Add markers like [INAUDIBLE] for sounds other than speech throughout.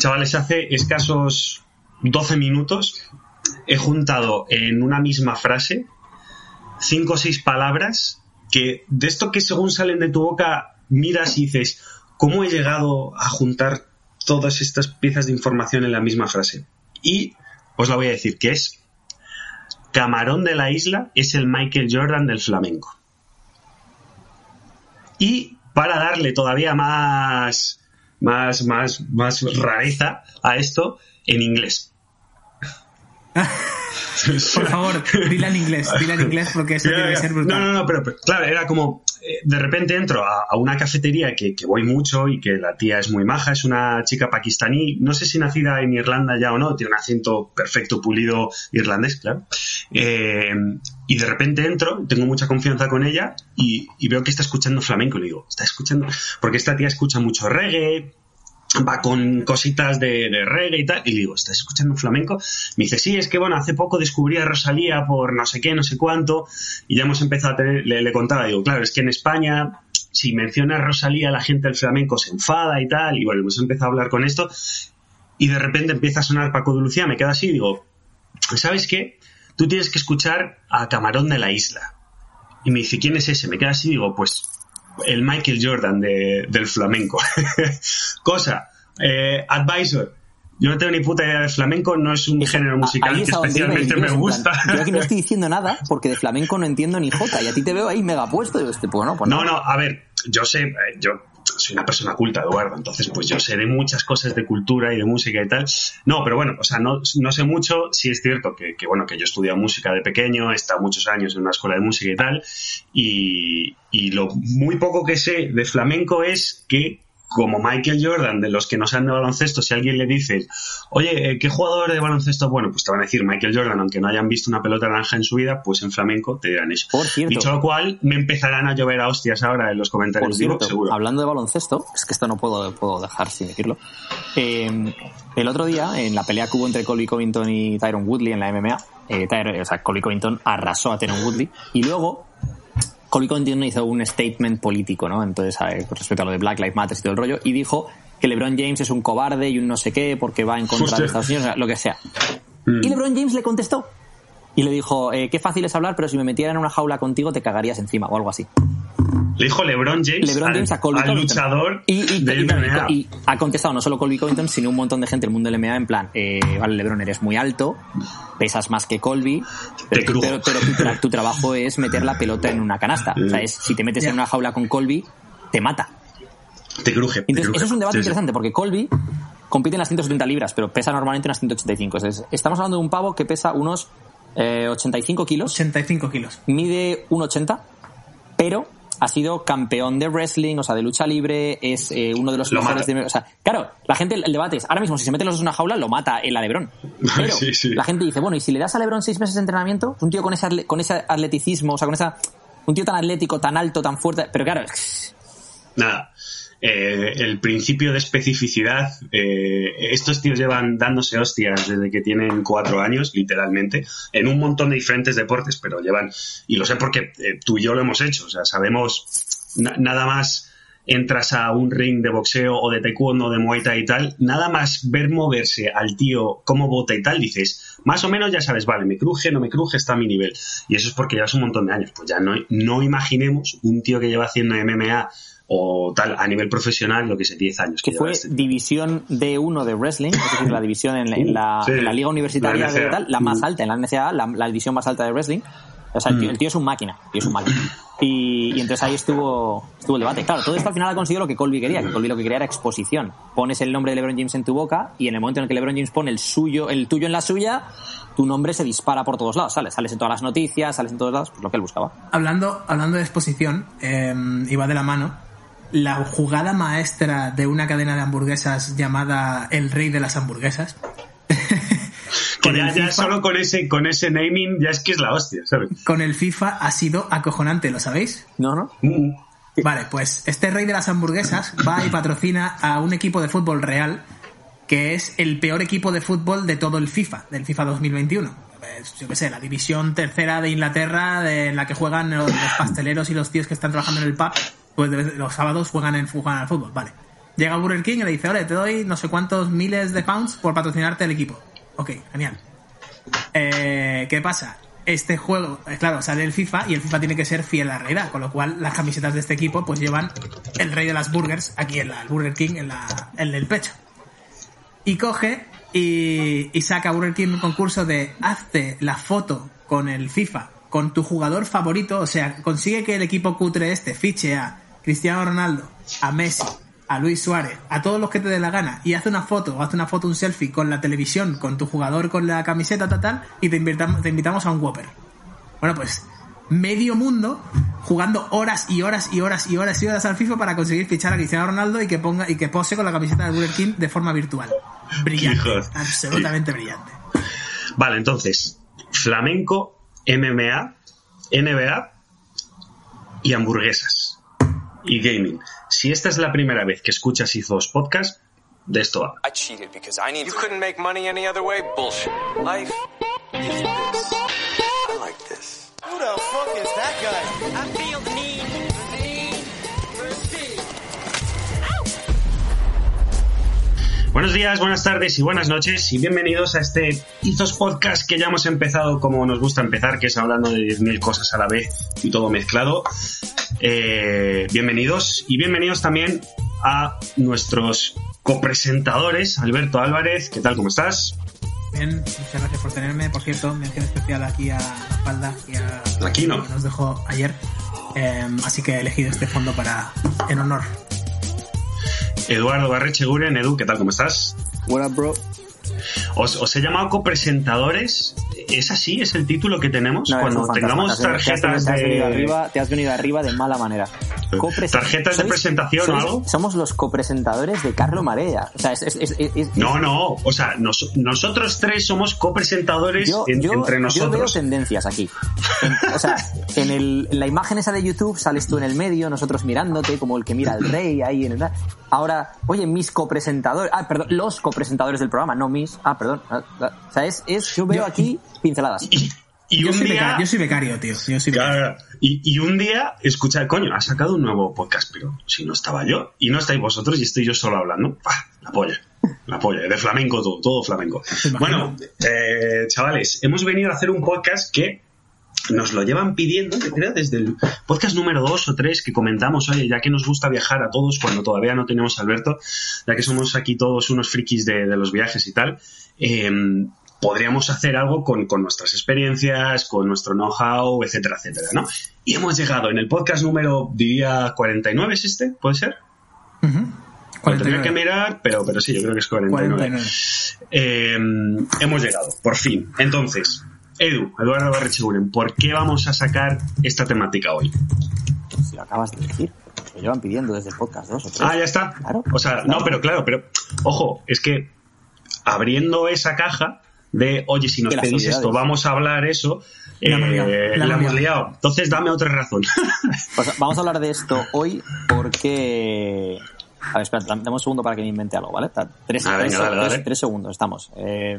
chavales, hace escasos 12 minutos he juntado en una misma frase cinco o seis palabras que de esto que según salen de tu boca miras y dices, ¿cómo he llegado a juntar todas estas piezas de información en la misma frase? Y os la voy a decir, que es Camarón de la Isla es el Michael Jordan del flamenco. Y para darle todavía más, más, más, más rareza a esto, en inglés. [LAUGHS] Por favor, dila en inglés, dila en inglés porque eso que ser brutal. No, no, no, pero, pero, claro, era como, eh, de repente entro a, a una cafetería que, que, voy mucho y que la tía es muy maja, es una chica pakistaní, no sé si nacida en Irlanda ya o no, tiene un acento perfecto, pulido irlandés, claro. Eh, y de repente entro, tengo mucha confianza con ella y, y, veo que está escuchando flamenco y le digo, está escuchando, porque esta tía escucha mucho reggae, va con cositas de, reggae y tal, y digo, ¿estás escuchando flamenco? Me dice, sí, es que bueno, hace poco descubrí a Rosalía por no sé qué, no sé cuánto, y ya hemos empezado a tener, le, contaba, digo, claro, es que en España, si menciona a Rosalía, la gente del flamenco se enfada y tal, y bueno, hemos empezado a hablar con esto, y de repente empieza a sonar Paco de Lucía, me queda así, digo, ¿sabes qué? Tú tienes que escuchar a Camarón de la Isla. Y me dice, ¿quién es ese? Me queda así, digo, pues el Michael Jordan de, del flamenco. [LAUGHS] Cosa, eh, Advisor. Yo no tengo ni puta idea de flamenco, no es un género musical que especialmente me gusta. Plan, yo aquí no estoy [LAUGHS] diciendo nada porque de flamenco no entiendo ni jota y a ti te veo ahí mega puesto. Y yo, este, pues no, pues no, no, a ver, yo sé, eh, yo soy una persona culta, Eduardo, entonces pues yo sé de muchas cosas de cultura y de música y tal. No, pero bueno, o sea, no, no sé mucho, sí es cierto que, bueno, que yo he estudiado música de pequeño, he estado muchos años en una escuela de música y tal, y, y lo muy poco que sé de flamenco es que como Michael Jordan, de los que no sean de baloncesto, si alguien le dice, oye, ¿qué jugador de baloncesto? Bueno, pues te van a decir Michael Jordan, aunque no hayan visto una pelota naranja en su vida, pues en flamenco te dirán eso. Por cierto. Dicho lo cual, me empezarán a llover a hostias ahora en los comentarios. Por cierto, digo, seguro. hablando de baloncesto, es que esto no puedo, puedo dejar sin decirlo. Eh, el otro día, en la pelea que hubo entre Colby Covington y Tyron Woodley en la MMA, eh, Tyron, o sea, Colby Covington arrasó a Tyron Woodley y luego Colby Covington hizo un statement político, ¿no? Entonces, con respecto a lo de Black Lives Matter y todo el rollo, y dijo que LeBron James es un cobarde y un no sé qué porque va en contra Hostia. de Estados Unidos, o sea, lo que sea. Mm. Y LeBron James le contestó y le dijo, eh, qué fácil es hablar, pero si me metiera en una jaula contigo te cagarías encima o algo así. Le dijo LeBron James, LeBron James al, a Colby al Covington. luchador y, y, del MMA. Y, y, ha contestado no solo Colby Covington, sino un montón de gente del mundo del MMA en plan, eh, vale, LeBron, eres muy alto, pesas más que Colby, pero, pero, pero tu, tra tu, trabajo es meter la pelota en una canasta. O sea, es, si te metes yeah. en una jaula con Colby, te mata. Te cruje. Entonces, te cruje. eso es un debate sí, interesante, sí. porque Colby compite en las 170 libras, pero pesa normalmente en las 185. Entonces, estamos hablando de un pavo que pesa unos eh, 85 kilos. 85 kilos. Mide 1,80, pero ha sido campeón de wrestling, o sea, de lucha libre, es eh, uno de los lo mejores de... O sea, claro, la gente, el debate es, ahora mismo, si se meten los dos en una jaula, lo mata el a Lebron. [LAUGHS] Pero sí, sí. la gente dice, bueno, ¿y si le das a Lebron seis meses de entrenamiento? Un tío con ese, con ese atleticismo, o sea, con esa... Un tío tan atlético, tan alto, tan fuerte... Pero claro... Nada. Eh, el principio de especificidad. Eh, estos tíos llevan dándose hostias desde que tienen cuatro años, literalmente, en un montón de diferentes deportes, pero llevan, y lo sé porque eh, tú y yo lo hemos hecho, o sea, sabemos na nada más entras a un ring de boxeo o de taekwondo, de muay thai y tal, nada más ver moverse al tío cómo bota y tal, dices, más o menos ya sabes, vale, me cruje, no me cruje, está a mi nivel. Y eso es porque llevas un montón de años. Pues ya no, no imaginemos un tío que lleva haciendo MMA o tal a nivel profesional lo que sé 10 años que, que fue este división D1 de wrestling es decir la división en, en, la, sí, en la, liga universitaria la de tal la más alta en la NCAA la, la, división más alta de wrestling o sea, el tío, el tío es un máquina, el tío es un máquina. Y, y, entonces ahí estuvo, estuvo el debate. Claro, todo esto al final ha conseguido lo que Colby quería, que Colby lo que quería era exposición. Pones el nombre de LeBron James en tu boca y en el momento en el que LeBron James pone el suyo, el tuyo en la suya, tu nombre se dispara por todos lados, sales, sales en todas las noticias, sales en todos lados, pues lo que él buscaba. Hablando, hablando de exposición, eh, iba de la mano la jugada maestra de una cadena de hamburguesas llamada El Rey de las Hamburguesas. [LAUGHS] que ya, ya solo con ese, con ese naming ya es que es la hostia, ¿sabes? Con el FIFA ha sido acojonante, ¿lo sabéis? No, no. Mm. Vale, pues este rey de las hamburguesas va y patrocina a un equipo de fútbol real que es el peor equipo de fútbol de todo el FIFA, del FIFA 2021. Pues, yo qué sé, la división tercera de Inglaterra de, en la que juegan los, los, pasteleros y los tíos que están trabajando en el pub, pues los sábados juegan, en, al fútbol, vale. Llega Burger King y le dice, oye, te doy no sé cuántos miles de pounds por patrocinarte el equipo. Ok, genial. Eh, ¿Qué pasa? Este juego, eh, claro, sale el FIFA y el FIFA tiene que ser fiel a la realidad, con lo cual las camisetas de este equipo pues llevan el rey de las burgers aquí en la, el Burger King en el pecho. Y coge y, y saca Burger King un concurso de hazte la foto con el FIFA, con tu jugador favorito, o sea, consigue que el equipo cutre este fiche a Cristiano Ronaldo, a Messi, a Luis Suárez, a todos los que te dé la gana, y hace una foto, o hace una foto, un selfie con la televisión, con tu jugador con la camiseta total, y te invitamos, te invitamos a un Whopper. Bueno, pues medio mundo jugando horas y horas y horas y horas y horas al FIFA para conseguir fichar a Cristiano Ronaldo y que ponga y que pose con la camiseta de Burger King de forma virtual. Brillante, Hijos. absolutamente brillante. Vale, entonces, flamenco, MMA, NBA y hamburguesas. Y gaming. Si esta es la primera vez que escuchas Izos Podcast, de esto va. I Buenos días, buenas tardes y buenas noches y bienvenidos a este Izos Podcast que ya hemos empezado como nos gusta empezar, que es hablando de 10.000 cosas a la vez y todo mezclado. Eh, bienvenidos y bienvenidos también a nuestros copresentadores, Alberto Álvarez, ¿qué tal? ¿Cómo estás? Bien, muchas gracias por tenerme. Por cierto, mención especial aquí a la espalda y a Aquino. que nos dejó ayer. Eh, así que he elegido este fondo para en honor. Eduardo Barrecheguren, Edu, ¿qué tal? ¿Cómo estás? What up, bro? Os, os he llamado copresentadores. ¿Es así? ¿Es el título que tenemos? No, Cuando tengamos fantasma, te has- tarjetas te has venido de... arriba, te has venido arriba de mala manera. Copres- ¿Tarjetas de ¿Sois- presentación o algo? Somos los copresentadores de Carlo Marea. O sea, es, No, no, o sea, nos- nosotros tres somos copresentadores yo, en- yo- entre yo veo nosotros. tendencias aquí. En- o sea, en, el- en la imagen esa de YouTube sales tú en el medio, nosotros mirándote, como el que mira al rey ahí en el... Ahora, oye, mis copresentadores... Ah, perdón, los copresentadores del programa, no mis... Ah, perdón. Ah, ah. O sea, es, es yo veo Yo- aquí pinceladas. Y, y Yo un soy, día... becario, yo soy becario, tío. Yo soy becario. Claro, y, y un día, escucha, coño, ha sacado un nuevo podcast, pero si no estaba yo, y no estáis vosotros, y estoy yo solo hablando, ¡pah! la polla, la polla, de flamenco todo, todo flamenco. [LAUGHS] Bueno, eh, chavales, hemos venido a hacer un podcast que nos lo llevan pidiendo, yo creo, desde el podcast número 2 o 3 que comentamos, oye, ya que nos gusta viajar a todos cuando todavía no tenemos a Alberto, ya que somos aquí todos unos frikis de, de los viajes y tal, eh, podríamos hacer algo con, con nuestras experiencias, con nuestro know-how, etcétera, etcétera, ¿no? Y hemos llegado en el podcast número, diría, 49, ¿es este? ¿Puede ser? Ujú. Lo tendría 49. que mirar, pero, pero sí, yo creo que es 49. 49. Eh, hemos llegado, por fin. Entonces, Edu, Eduardo Barrecheguren, ¿por qué vamos a sacar esta temática hoy? Si lo acabas de decir. Lo llevan pidiendo desde el podcast dos o tres. Ah, ya está. Claro. O sea, no, pero claro, pero ojo, es que abriendo esa caja de, oye, si nos pedís esto, vamos a hablar eso, La eh, liado, la la hemos liado. Entonces, dame otra razón. [LAUGHS] Pues vamos a hablar de esto hoy porque... A ver, espera, dame un segundo para que me invente algo, ¿vale? Tres, Ah, tres- venga, dale, tres- dale. tres segundos, estamos. Eh,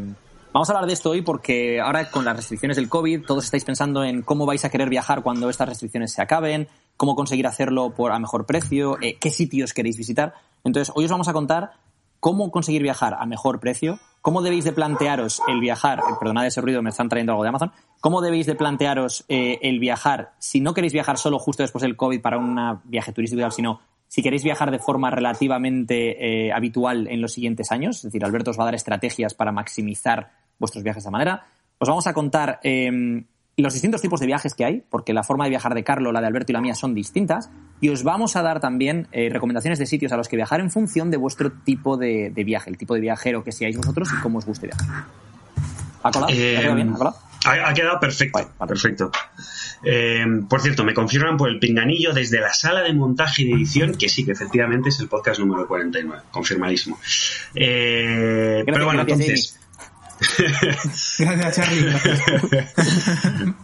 vamos a hablar de esto hoy porque ahora con las restricciones del COVID todos estáis pensando en cómo vais a querer viajar cuando estas restricciones se acaben, cómo conseguir hacerlo a mejor precio, eh, qué sitios queréis visitar. Entonces, hoy os vamos a contar cómo conseguir viajar a mejor precio, cómo debéis de plantearos el viajar, eh, perdonad ese ruido, me están trayendo algo de Amazon, cómo debéis de plantearos eh, el viajar, si no queréis viajar solo justo después del COVID para un viaje turístico, sino si queréis viajar de forma relativamente eh, habitual en los siguientes años, es decir, Alberto os va a dar estrategias para maximizar vuestros viajes de esa manera. Os vamos a contar eh, los distintos tipos de viajes que hay, porque la forma de viajar de Carlo, la de Alberto y la mía son distintas, y os vamos a dar también eh, recomendaciones de sitios a los que viajar en función de vuestro tipo de, de viaje, el tipo de viajero que seáis vosotros y cómo os guste viajar. ¿Ha colado? ¿Ha quedado bien? ¿Ha colado? ha, ha quedado perfecto. Vale, vale. Perfecto. Eh, por cierto, me confirman por el pinganillo desde la sala de montaje y de edición que sí, que efectivamente es el podcast número 49. Confirmadísimo. Eh, pero bueno, gracias, entonces. [LAUGHS] Gracias, Charlie. gracias. [LAUGHS]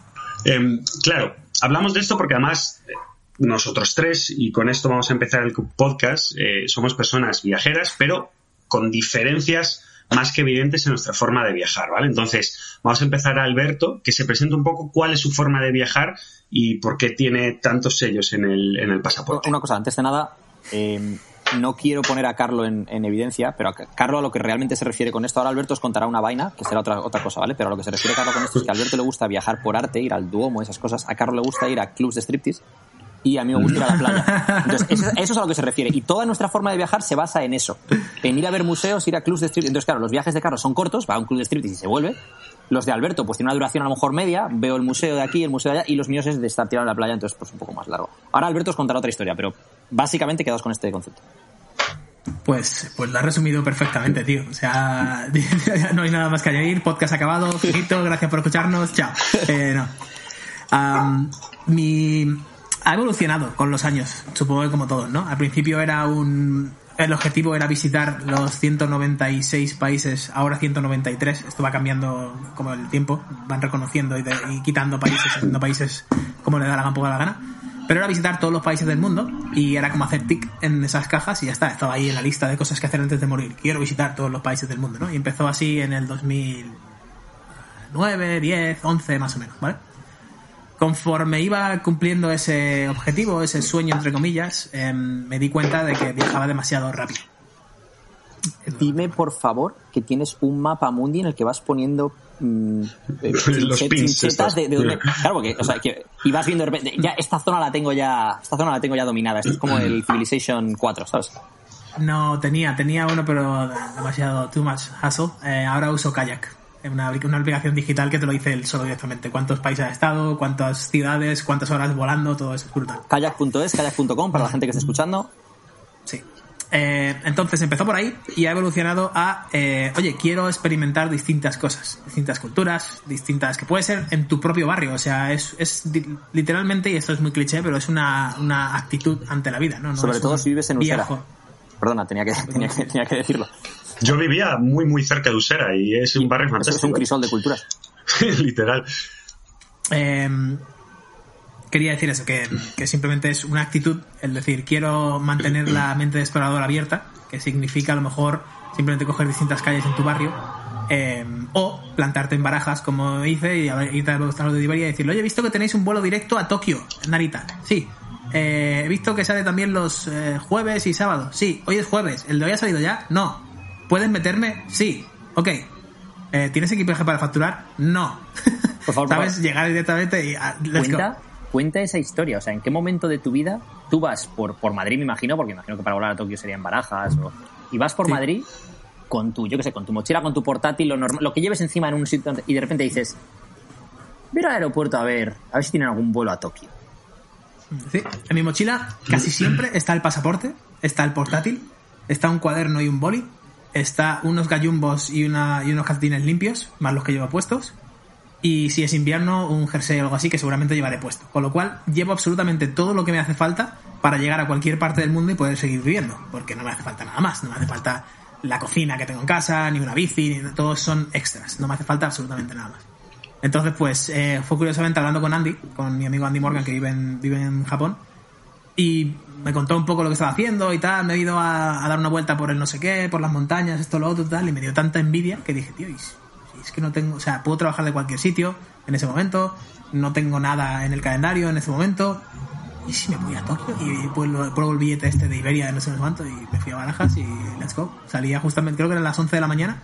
Em, claro, hablamos de esto porque además eh, nosotros tres, y con esto vamos a empezar el podcast, eh, somos personas viajeras, pero con diferencias más que evidentes en nuestra forma de viajar, ¿vale? Entonces, vamos a empezar a Alberto, que se presente un poco cuál es su forma de viajar y por qué tiene tantos sellos en el, en el pasaporte. Una cosa, antes de nada, eh, no quiero poner a Carlo en, en evidencia, pero a Carlo a lo que realmente se refiere con esto, ahora Alberto os contará una vaina, que será otra, otra cosa, ¿vale? Pero a lo que se refiere Carlo con esto es que a Alberto le gusta viajar por arte, ir al Duomo, esas cosas. A Carlo le gusta ir a clubs de striptease y a mí me gusta ir a la playa. Entonces, eso, eso es a lo que se refiere. Y toda nuestra forma de viajar se basa en eso. En ir a ver museos, ir a clubs de striptease. Entonces, claro, los viajes de Carlos son cortos, va a un club de striptease y se vuelve. Los de Alberto, pues tiene una duración a lo mejor media, veo el museo de aquí, el museo de allá, y los míos es de estar tirado en la playa, entonces pues un poco más largo. Ahora Alberto os contará otra historia, pero básicamente quedaos con este concepto. Pues, pues lo has resumido perfectamente, tío. O sea, [LAUGHS] no hay nada más que añadir. Podcast acabado. Finito, gracias por escucharnos. Chao. Eh, mi ha evolucionado con los años, supongo que como todos, ¿no? Al principio era un el objetivo era visitar los 196 países, ahora 193. Esto va cambiando como el tiempo, van reconociendo y, de- y quitando países, haciendo países como le da la poca la gana. Pero era visitar todos los países del mundo y era como hacer tic en esas cajas y ya está. Estaba ahí en la lista de cosas que hacer antes de morir. Quiero visitar todos los países del mundo, ¿no? Y empezó así en el 2009, 10, 11 más o menos, ¿vale? Conforme iba cumpliendo ese objetivo, ese sueño entre comillas, em, me di cuenta de que viajaba demasiado rápido. Dime, por favor, que tienes un mapa mundi en el que vas poniendo mm, eh, [LAUGHS] Los chinche- pins chinchetas estos. de, de donde- [LAUGHS] Claro, porque, o sea, que y vas viendo de repente, ya esta zona la tengo ya, esta zona la tengo ya dominada. Esto es como el Civilization 4, ¿sabes? No, tenía, tenía uno, pero demasiado too much hassle. Eh, ahora uso Kayak, una, una aplicación digital que te lo dice él solo directamente. Cuántos países ha estado, cuántas ciudades, cuántas horas volando, todo eso es brutal. Kayak.es, kayak.com, para la gente que esté escuchando. Sí. Eh, entonces empezó por ahí y ha evolucionado a, eh, oye, quiero experimentar distintas cosas, distintas culturas, distintas, que puede ser en tu propio barrio, o sea, es, es literalmente, y esto es muy cliché, pero es una, una actitud ante la vida, ¿no? No Sobre todo si vives en Usera. Perdona, tenía que, [LAUGHS] tenía que, tenía que decirlo. Yo vivía muy, muy cerca de Usera y es un barrio fantástico. es un crisol de culturas. [LAUGHS] Literal. Eh, quería decir eso, que, que simplemente es una actitud, el decir, quiero mantener la mente de explorador abierta, que significa a lo mejor simplemente coger distintas calles en tu barrio, eh, o plantarte en barajas, como hice, y irte a los de Iberia y decirle, oye, he visto que tenéis un vuelo directo a Tokio, Narita. Sí. Eh, he visto que sale también los eh, jueves y sábados. Sí. Hoy es jueves. ¿El de hoy ha salido ya? No. ¿Puedes meterme? Sí. Ok. Eh, ¿Tienes equipaje para facturar? No. Por favor, [LAUGHS] por ¿Sabes? favor. Llegar directamente y... ah. Cuenta, cuenta esa historia, o sea, ¿en qué momento de tu vida tú vas por, por Madrid, me imagino, porque imagino que para volar a Tokio sería en Barajas, o, y vas por Sí. Madrid con tu, yo qué sé, con tu mochila, con tu portátil, lo, normal, lo que lleves encima en un sitio, y de repente dices, voy al aeropuerto a ver, a ver si tienen algún vuelo a Tokio. Sí. En mi mochila casi siempre está el pasaporte, está el portátil, está un cuaderno y un boli, está unos gallumbos y, una, y unos calcetines limpios, más los que llevo puestos, y si es invierno, un jersey o algo así que seguramente llevaré puesto. Con lo cual, llevo absolutamente todo lo que me hace falta para llegar a cualquier parte del mundo y poder seguir viviendo, porque no me hace falta nada más, no me hace falta la cocina que tengo en casa, ni una bici, ni todos son extras, no me hace falta absolutamente nada más. Entonces, pues, eh, fue curiosamente hablando con Andy, con mi amigo Andy Morgan, que vive en, vive en Japón, y me contó un poco lo que estaba haciendo y tal, me he ido a, dar una vuelta por el no sé qué, por las montañas, esto, lo otro, tal, y me dio tanta envidia que dije, tío, es que no tengo, o sea, puedo trabajar de cualquier sitio en ese momento, no tengo nada en el calendario en ese momento, y si me voy a Tokio y pruebo, pruebo el billete este de Iberia de no sé cuánto y me fui a Barajas y let's go. Salía justamente, creo que eran las 11 de la mañana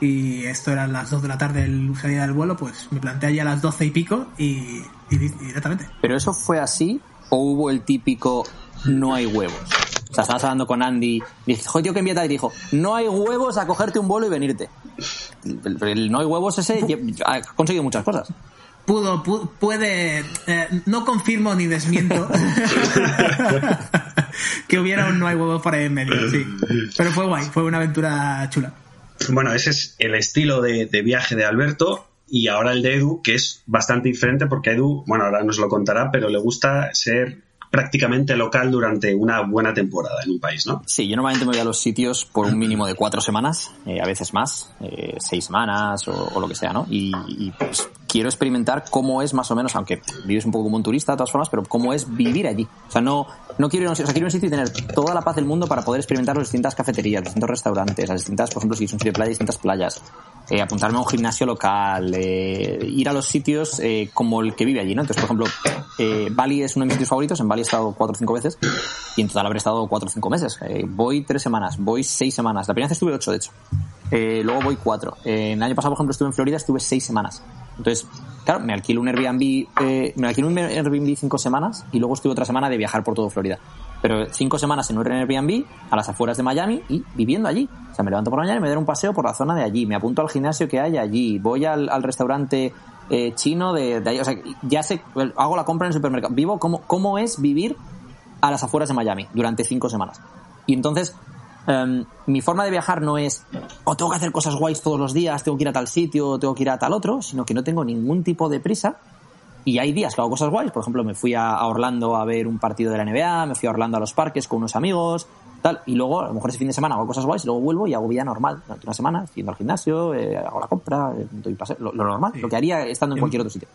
y esto eran las 2 de la tarde el salida del vuelo, pues me planteé allí a las 12 y pico y directamente. ¿Pero eso fue así o hubo el típico no hay huevos? O sea, estabas hablando con Andy, y dije, joder, tío, que envieta, y dijo, no hay huevos a cogerte un vuelo y venirte. El, el no hay huevos ese ha conseguido muchas cosas. Pudo, pu- puede, eh, no confirmo ni desmiento [LAUGHS] que hubiera un no hay huevos por ahí en medio, sí. Pero fue guay, fue una aventura chula. Bueno, ese es el estilo de, de viaje de Alberto y ahora el de Edu, que es bastante diferente porque Edu, bueno, ahora nos lo contará, pero le gusta ser prácticamente local durante una buena temporada en un país, ¿no? Sí, yo normalmente me voy a los sitios por un mínimo de cuatro semanas, eh, a veces más, eh, seis semanas o, lo que sea, ¿no? Y, pues quiero experimentar cómo es más o menos, aunque vives un poco como un turista de todas formas, pero cómo es vivir allí. O sea, no, no quiero ir a un, o sea, quiero un sitio y tener toda la paz del mundo para poder experimentar las distintas cafeterías, los distintos restaurantes, las distintas, por ejemplo, si es un sitio de playa, distintas playas, eh, apuntarme a un gimnasio local, ir a los sitios como el que vive allí, ¿no? Entonces, por ejemplo, Bali es uno de mis sitios favoritos, en Bali estado cuatro o cinco veces y en total habré estado cuatro o cinco meses. Eh, voy tres semanas, voy seis semanas. La primera vez estuve ocho, de hecho. Eh, luego voy cuatro. Eh, el año pasado, por ejemplo, estuve en Florida, estuve seis semanas. Entonces, claro, me alquilo un Airbnb, eh, me alquilo un Airbnb cinco semanas y luego estuve otra semana de viajar por todo Florida. Pero cinco semanas en un Airbnb a las afueras de Miami y viviendo allí. O sea, me levanto por la mañana y me doy un paseo por la zona de allí. Me apunto al gimnasio que hay allí. Voy al, al restaurante eh, chino de, de ahí. O sea, ya sé, hago la compra en el supermercado. Vivo cómo, cómo es vivir a las afueras de Miami durante cinco semanas. Y entonces, em, mi forma de viajar no es, o tengo que hacer cosas guays todos los días, tengo que ir a tal sitio, o tengo que ir a tal otro, sino que no tengo ningún tipo de prisa. Y hay días que hago cosas guays. Por ejemplo, me fui a, a Orlando a ver un partido de la NBA, me fui a Orlando a los parques con unos amigos, tal. Y luego, a lo mejor ese fin de semana hago cosas guays y luego vuelvo y hago vida normal. Durante una semana, yendo al gimnasio, eh, hago la compra, eh, doy paseo, lo, lo normal, Sí. lo que haría estando en Yo- cualquier otro sitio.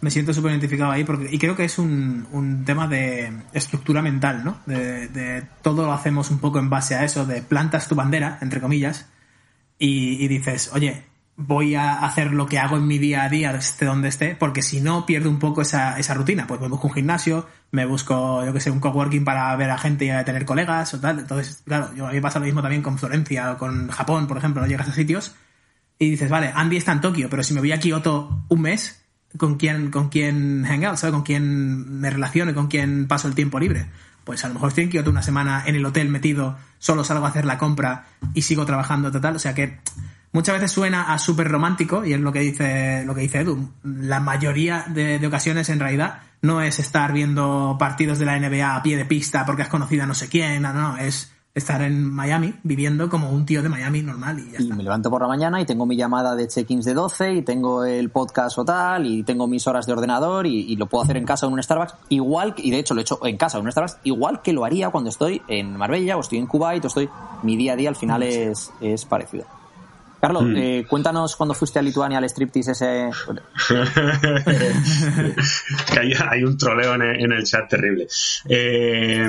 Me siento súper identificado ahí porque, y creo que es un, un tema de estructura mental, ¿no? De, de todo lo hacemos un poco en base a eso, de plantas tu bandera, entre comillas, y, y dices, oye, voy a hacer lo que hago en mi día a día, esté donde esté, porque si no pierdo un poco esa, esa rutina. Pues me busco un gimnasio, me busco, yo que sé, un coworking para ver a gente y tener colegas o tal. Entonces, claro, yo, a mí me pasa lo mismo también con Florencia o con Japón, por ejemplo, ¿no? llegas a sitios y dices, vale, Andy está en Tokio, pero si me voy a Kioto un mes, ¿con quién, con quién hang out, ¿sabes? ¿Con quién me relaciono con quién paso el tiempo libre? Pues a lo mejor estoy en Kioto una semana en el hotel metido, solo salgo a hacer la compra y sigo trabajando total. O sea que muchas veces suena a súper romántico y es lo que dice, lo que dice Edu. La mayoría de, de ocasiones en realidad no es estar viendo partidos de la NBA a pie de pista porque has conocido a no sé quién, no, no, es estar en Miami viviendo como un tío de Miami normal y ya Y está. me levanto por la mañana y tengo mi llamada de check-ins de 12 y tengo el podcast o tal y tengo mis horas de ordenador y, y lo puedo hacer en casa en un Starbucks igual, y de hecho lo he hecho en casa en un Starbucks igual que lo haría cuando estoy en Marbella o estoy en Kuwait o estoy... Mi día a día al final es, es parecido. Carlos, eh, cuéntanos cuando fuiste a Lituania al striptease ese... [LAUGHS] que hay, hay un troleo en el, en el chat terrible. Eh,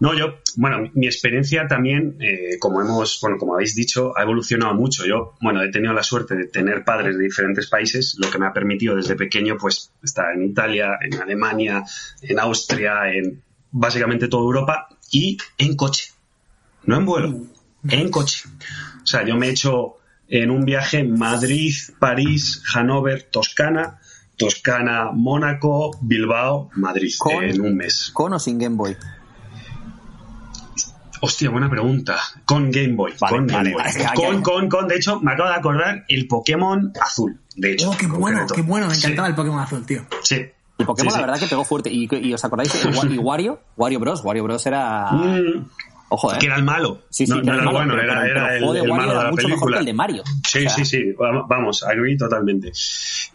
no, yo, bueno, mi experiencia también, eh, como hemos, bueno, como habéis dicho, ha evolucionado mucho. Yo, bueno, he tenido la suerte de tener padres de diferentes países, lo que me ha permitido desde pequeño, pues, estar en Italia, en Alemania, en Austria, en básicamente toda Europa y en coche, no en vuelo, en coche. O sea, yo me he hecho en un viaje Madrid, París, Hannover, Toscana, Toscana, Mónaco, Bilbao, Madrid, Con- en un mes. ¿Con o sin Game Boy? Hostia, buena pregunta. Con Game Boy. Vale, con vale, Game Boy. vale, con, con, con, de hecho, me acabo de acordar el Pokémon azul. De hecho. Oh, qué en bueno, concreto. qué bueno, me Sí, encantaba el Pokémon azul, tío. Sí. El Pokémon Sí, la sí. verdad que pegó fuerte. ¿Y, y os acordáis? ¿Y Wa- y Wario? Wario Bros. Wario Bros era... Mm, Ojo, ¿eh? que era el malo. Sí, sí, no, que no era era el malo, bueno, pero- era, pero- era pero el, malo de la mucho mejor película. que el de Mario. Sí, O sea, sí, sí, va- vamos, agree totalmente.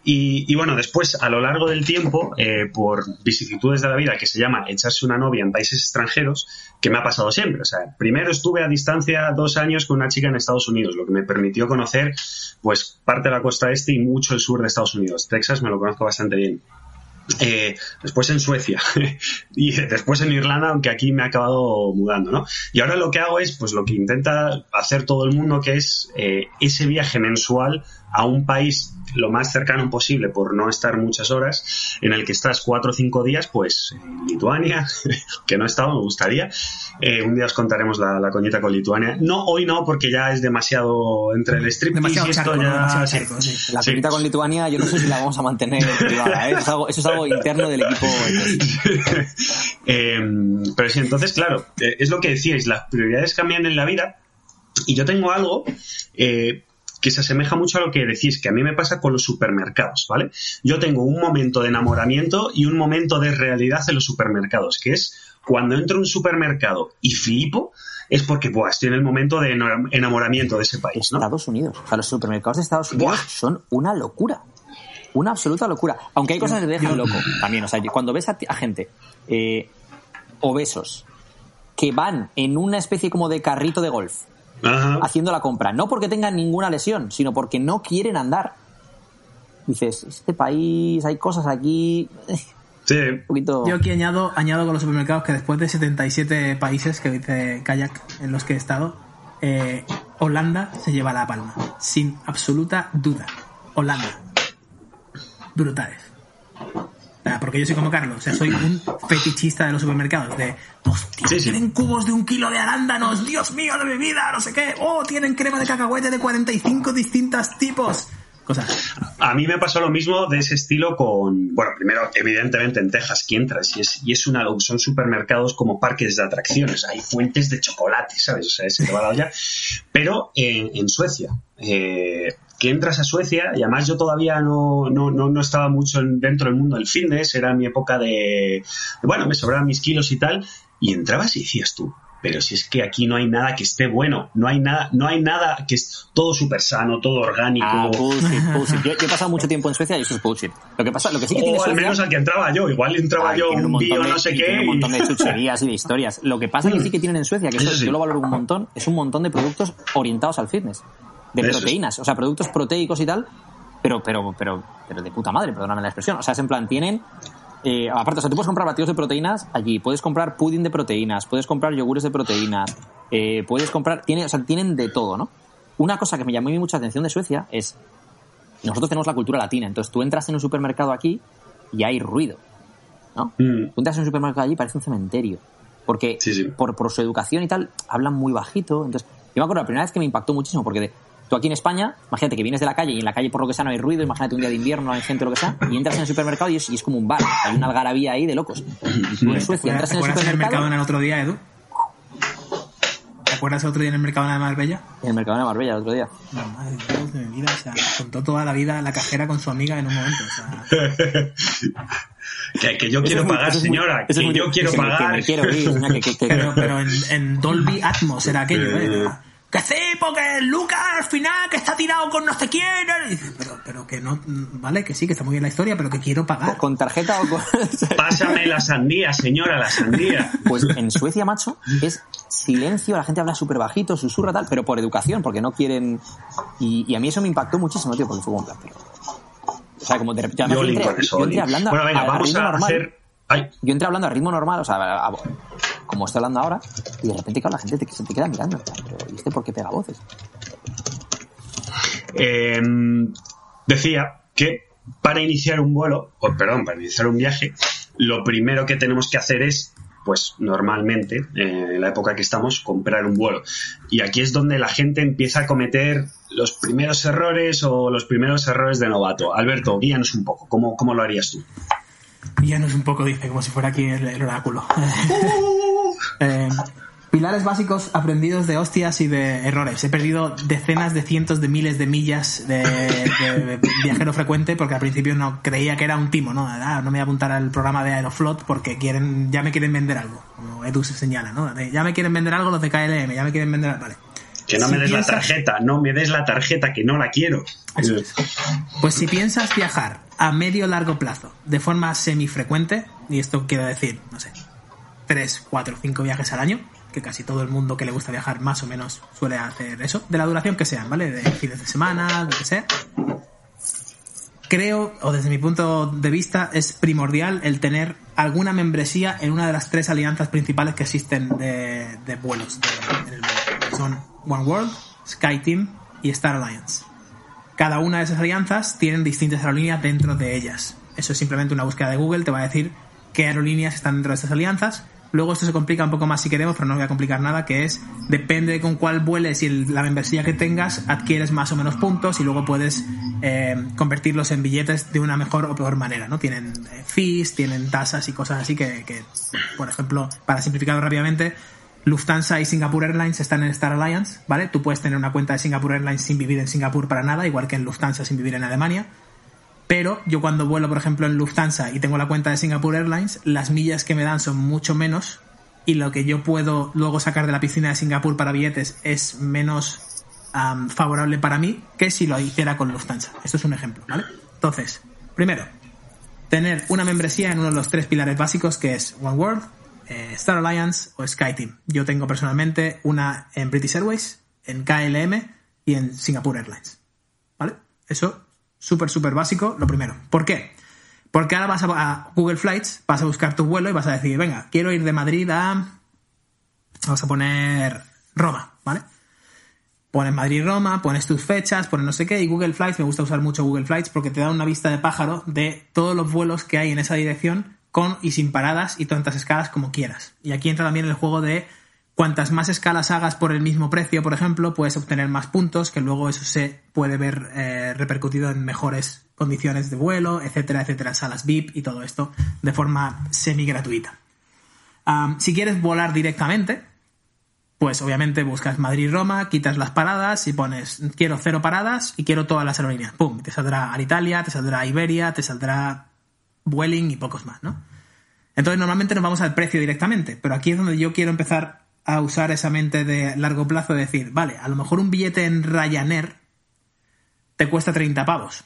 Y, y bueno, después, a lo largo del tiempo, eh, por vicisitudes de la vida que se llama echarse una novia en países extranjeros, que me ha pasado siempre. O sea, primero estuve a distancia dos años con una chica en Estados Unidos, lo que me permitió conocer, pues, parte de la costa este y mucho el sur de Estados Unidos. Texas me lo conozco bastante bien. Eh, después en Suecia [LAUGHS] y después en Irlanda, aunque aquí me he acabado mudando, ¿no? Y ahora lo que hago es, pues lo que intenta hacer todo el mundo, que es eh, ese viaje mensual a un país lo más cercano posible por no estar muchas horas, en el que estás cuatro o cinco días, pues en Lituania, [LAUGHS] que no he estado, me gustaría. Eh, un día os contaremos la, la coñita con Lituania. No, hoy no, porque ya es demasiado entre el striptease Demasiado y esto charco, ¿no? ya... Demasiado sí. charco, sí. La Sí. cosita con Lituania, yo no sé si la vamos a mantener privada, ¿eh? Eso es algo, eso es algo interno del equipo. [LAUGHS] Eh, pero sí, entonces, claro, eh, es lo que decíais, las prioridades cambian en la vida y yo tengo algo eh, que se asemeja mucho a lo que decís, que a mí me pasa con los supermercados, ¿vale? Yo tengo un momento de enamoramiento y un momento de realidad en los supermercados, que es cuando entro a un supermercado y flipo, es porque, buah, estoy en el momento de enamoramiento de ese país, ¿no? Estados Unidos. O sea, los supermercados de Estados Unidos Buah. son una locura. Una absoluta locura. Aunque hay cosas que te dejan loco también. O sea, cuando ves a gente eh, obesos que van en una especie como de carrito de golf Ajá. haciendo la compra, no porque tengan ninguna lesión, sino porque no quieren andar. dices, este país, hay cosas aquí. [LAUGHS] Sí. Un poquito. Yo aquí añado, añado con los supermercados que después de 77 países que dice Kayak en los que he estado, eh, Holanda se lleva la palma. Sin absoluta duda. Holanda. Brutales. Porque yo soy como Carlos, o sea, soy un fetichista de los supermercados. De, hostia, Sí, sí. tienen cubos de un kilo de arándanos, Dios mío de mi vida, no sé qué. Oh, tienen crema de cacahuete de 45 distintos tipos. A mí me pasó lo mismo de ese estilo con, bueno, primero, evidentemente en Texas que entras y es, y es una, son supermercados como parques de atracciones, hay fuentes de chocolate, ¿sabes? O sea, se te va la olla. Pero en, Suecia, eh, que entras a Suecia y además yo todavía no, no, no, no estaba mucho en- dentro del mundo del fitness, era mi época de, bueno, me sobraban mis kilos y tal, y entrabas y decías tú, pero si es que aquí no hay nada que esté bueno, no hay nada, no hay nada que es todo súper sano, todo orgánico. Ah, bullshit, bullshit. Yo, yo he pasado mucho tiempo en Suecia y eso es bullshit. Lo que pasa, lo que sí que tiene O al Suecia... menos al que entraba yo. Igual entraba yo un bio de- no sé qué. un montón de [LAUGHS] chucherías y de historias. Lo que pasa que sí que tienen en Suecia, que eso, Eso sí. yo lo valoro un montón, es un montón de productos orientados al fitness. De Eso es. proteínas, o sea, productos proteicos y tal, pero, pero, pero, pero de puta madre, perdóname la expresión. O sea, es en plan, tienen... eh, aparte, o sea, tú puedes comprar batidos de proteínas allí, puedes comprar pudding de proteínas, puedes comprar yogures de proteínas, eh, puedes comprar... Tiene, o sea, tienen de todo, ¿no? Una cosa que me llamó mucha atención de Suecia es nosotros tenemos la cultura latina, entonces tú entras en un supermercado aquí y hay ruido, ¿no? Mm. Tú entras en un supermercado allí y parece un cementerio, porque Sí, sí. Por, por su educación y tal hablan muy bajito, entonces yo me acuerdo la primera vez que me impactó muchísimo, porque de- tú aquí en España, imagínate que vienes de la calle y en la calle por lo que sea no hay ruido, imagínate un día de invierno, no hay gente o lo que sea, y entras en el supermercado y es, y es como un bar, hay una algarabía ahí de locos. Tú en Suecia entras ¿Te en el acuerdas en el supermercado, Mercadona el otro día, Edu? ¿Te acuerdas el otro día en el Mercadona de Marbella? en el Mercadona de Marbella el otro día. No, madre de Dios de mi vida, o sea, contó toda la vida la cajera con su amiga en un momento, o sea... [LAUGHS] Que, que yo quiero pagar, señora. que yo quiero pagar. pero en, en Dolby Atmos era aquello, [LAUGHS] ¿eh? Eh. Que sí, porque Lucas al final que está tirado con no sé quién. Y dice, pero, pero que no, vale, que sí, que está muy bien la historia, pero que quiero pagar. ¿Con tarjeta o con...? [LAUGHS] Pásame la sandía, señora, la sandía. Pues en Suecia, macho, es silencio, la gente habla súper bajito, susurra tal, pero por educación, porque no quieren... Y, y a mí eso me impactó muchísimo, tío, porque fue como O sea, como de repente... Yo yo entré, hablando Bueno, venga, a- a vamos ritmo a normal. Ay, Yo entré hablando a ritmo normal, o sea, a- a- como estoy hablando ahora, y de repente, claro, la gente te, se te queda mirando. Pero, ¿y este por qué pega voces? eh, decía que para iniciar un vuelo, o perdón, para iniciar un viaje, lo primero que tenemos que hacer es, pues normalmente, eh, en la época que estamos, comprar un vuelo. Y aquí es donde la gente empieza a cometer los primeros errores o los primeros errores de novato. Alberto, guíanos un poco, ¿cómo, cómo lo harías tú? Es un poco, dice, como si fuera aquí el, el oráculo. [LAUGHS] Eh, pilares básicos aprendidos de hostias y de errores. He perdido decenas de cientos de miles de millas de, de viajero frecuente porque al principio no creía que era un timo, ¿no? Ah, no me voy a apuntar al programa de Aeroflot porque quieren, ya me quieren vender algo. Como Edu se señala, ¿no? Ya me quieren vender algo los de KLM, ya me quieren vender... Vale. Que no Si me des la tarjeta, no me des la tarjeta, que no la quiero. Eso es. Pues si piensas viajar a medio largo plazo de forma semifrecuente, y esto quiero decir, no sé, 3, 4, 5 viajes al año, que casi todo el mundo que le gusta viajar más o menos suele hacer eso, de la duración que sean, ¿vale? De fines de semana, lo que sea. Creo, o desde mi punto de vista, es primordial el tener alguna membresía en una de las tres alianzas principales que existen de, vuelos en el mundo. Son One World, SkyTeam y Star Alliance. Cada una de esas alianzas tienen distintas aerolíneas dentro de ellas. Eso es simplemente una búsqueda de Google, te va a decir qué aerolíneas están dentro de estas alianzas. Luego esto se complica un poco más si queremos, pero no voy a complicar nada, que es, depende de con cuál vueles y la membresía que tengas, adquieres más o menos puntos y luego puedes eh, convertirlos en billetes de una mejor o peor manera, ¿no? Tienen eh, fees, tienen tasas y cosas así que, que, por ejemplo, para simplificarlo rápidamente, Lufthansa y Singapore Airlines están en Star Alliance, ¿vale? Tú puedes tener una cuenta de Singapore Airlines sin vivir en Singapur para nada, igual que en Lufthansa sin vivir en Alemania. Pero yo cuando vuelo, por ejemplo, en Lufthansa y tengo la cuenta de Singapore Airlines, las millas que me dan son mucho menos y lo que yo puedo luego sacar de la piscina de Singapur para billetes es menos favorable para mí que si lo hiciera con Lufthansa. Esto es un ejemplo, ¿vale? Entonces, primero, tener una membresía en uno de los tres pilares básicos que es One World, eh, Star Alliance o SkyTeam. Yo tengo personalmente una en British Airways, en KLM y en Singapore Airlines. ¿Vale? Eso súper, súper básico, lo primero. ¿Por qué? Porque ahora vas a, Google Flights, vas a buscar tu vuelo y vas a decir, venga, quiero ir de Madrid a... Vamos a poner Roma, ¿vale? Pones Madrid-Roma, pones tus fechas, pones no sé qué, y Google Flights, me gusta usar mucho Google Flights porque te da una vista de pájaro de todos los vuelos que hay en esa dirección con y sin paradas y tantas escalas como quieras. Y aquí entra también el juego de cuantas más escalas hagas por el mismo precio, por ejemplo, puedes obtener más puntos, que luego eso se puede ver eh, repercutido en mejores condiciones de vuelo, etcétera, etcétera, salas VIP y todo esto de forma semi gratuita. si quieres volar directamente, pues obviamente buscas Madrid-Roma, quitas las paradas y pones quiero cero paradas y quiero todas las aerolíneas. ¡Pum! Te saldrá Alitalia, te saldrá Iberia, te saldrá Vueling y pocos más, ¿no? Entonces normalmente nos vamos al precio directamente, pero aquí es donde yo quiero empezar a usar esa mente de largo plazo, de decir, vale, a lo mejor un billete en Ryanair te cuesta 30 pavos,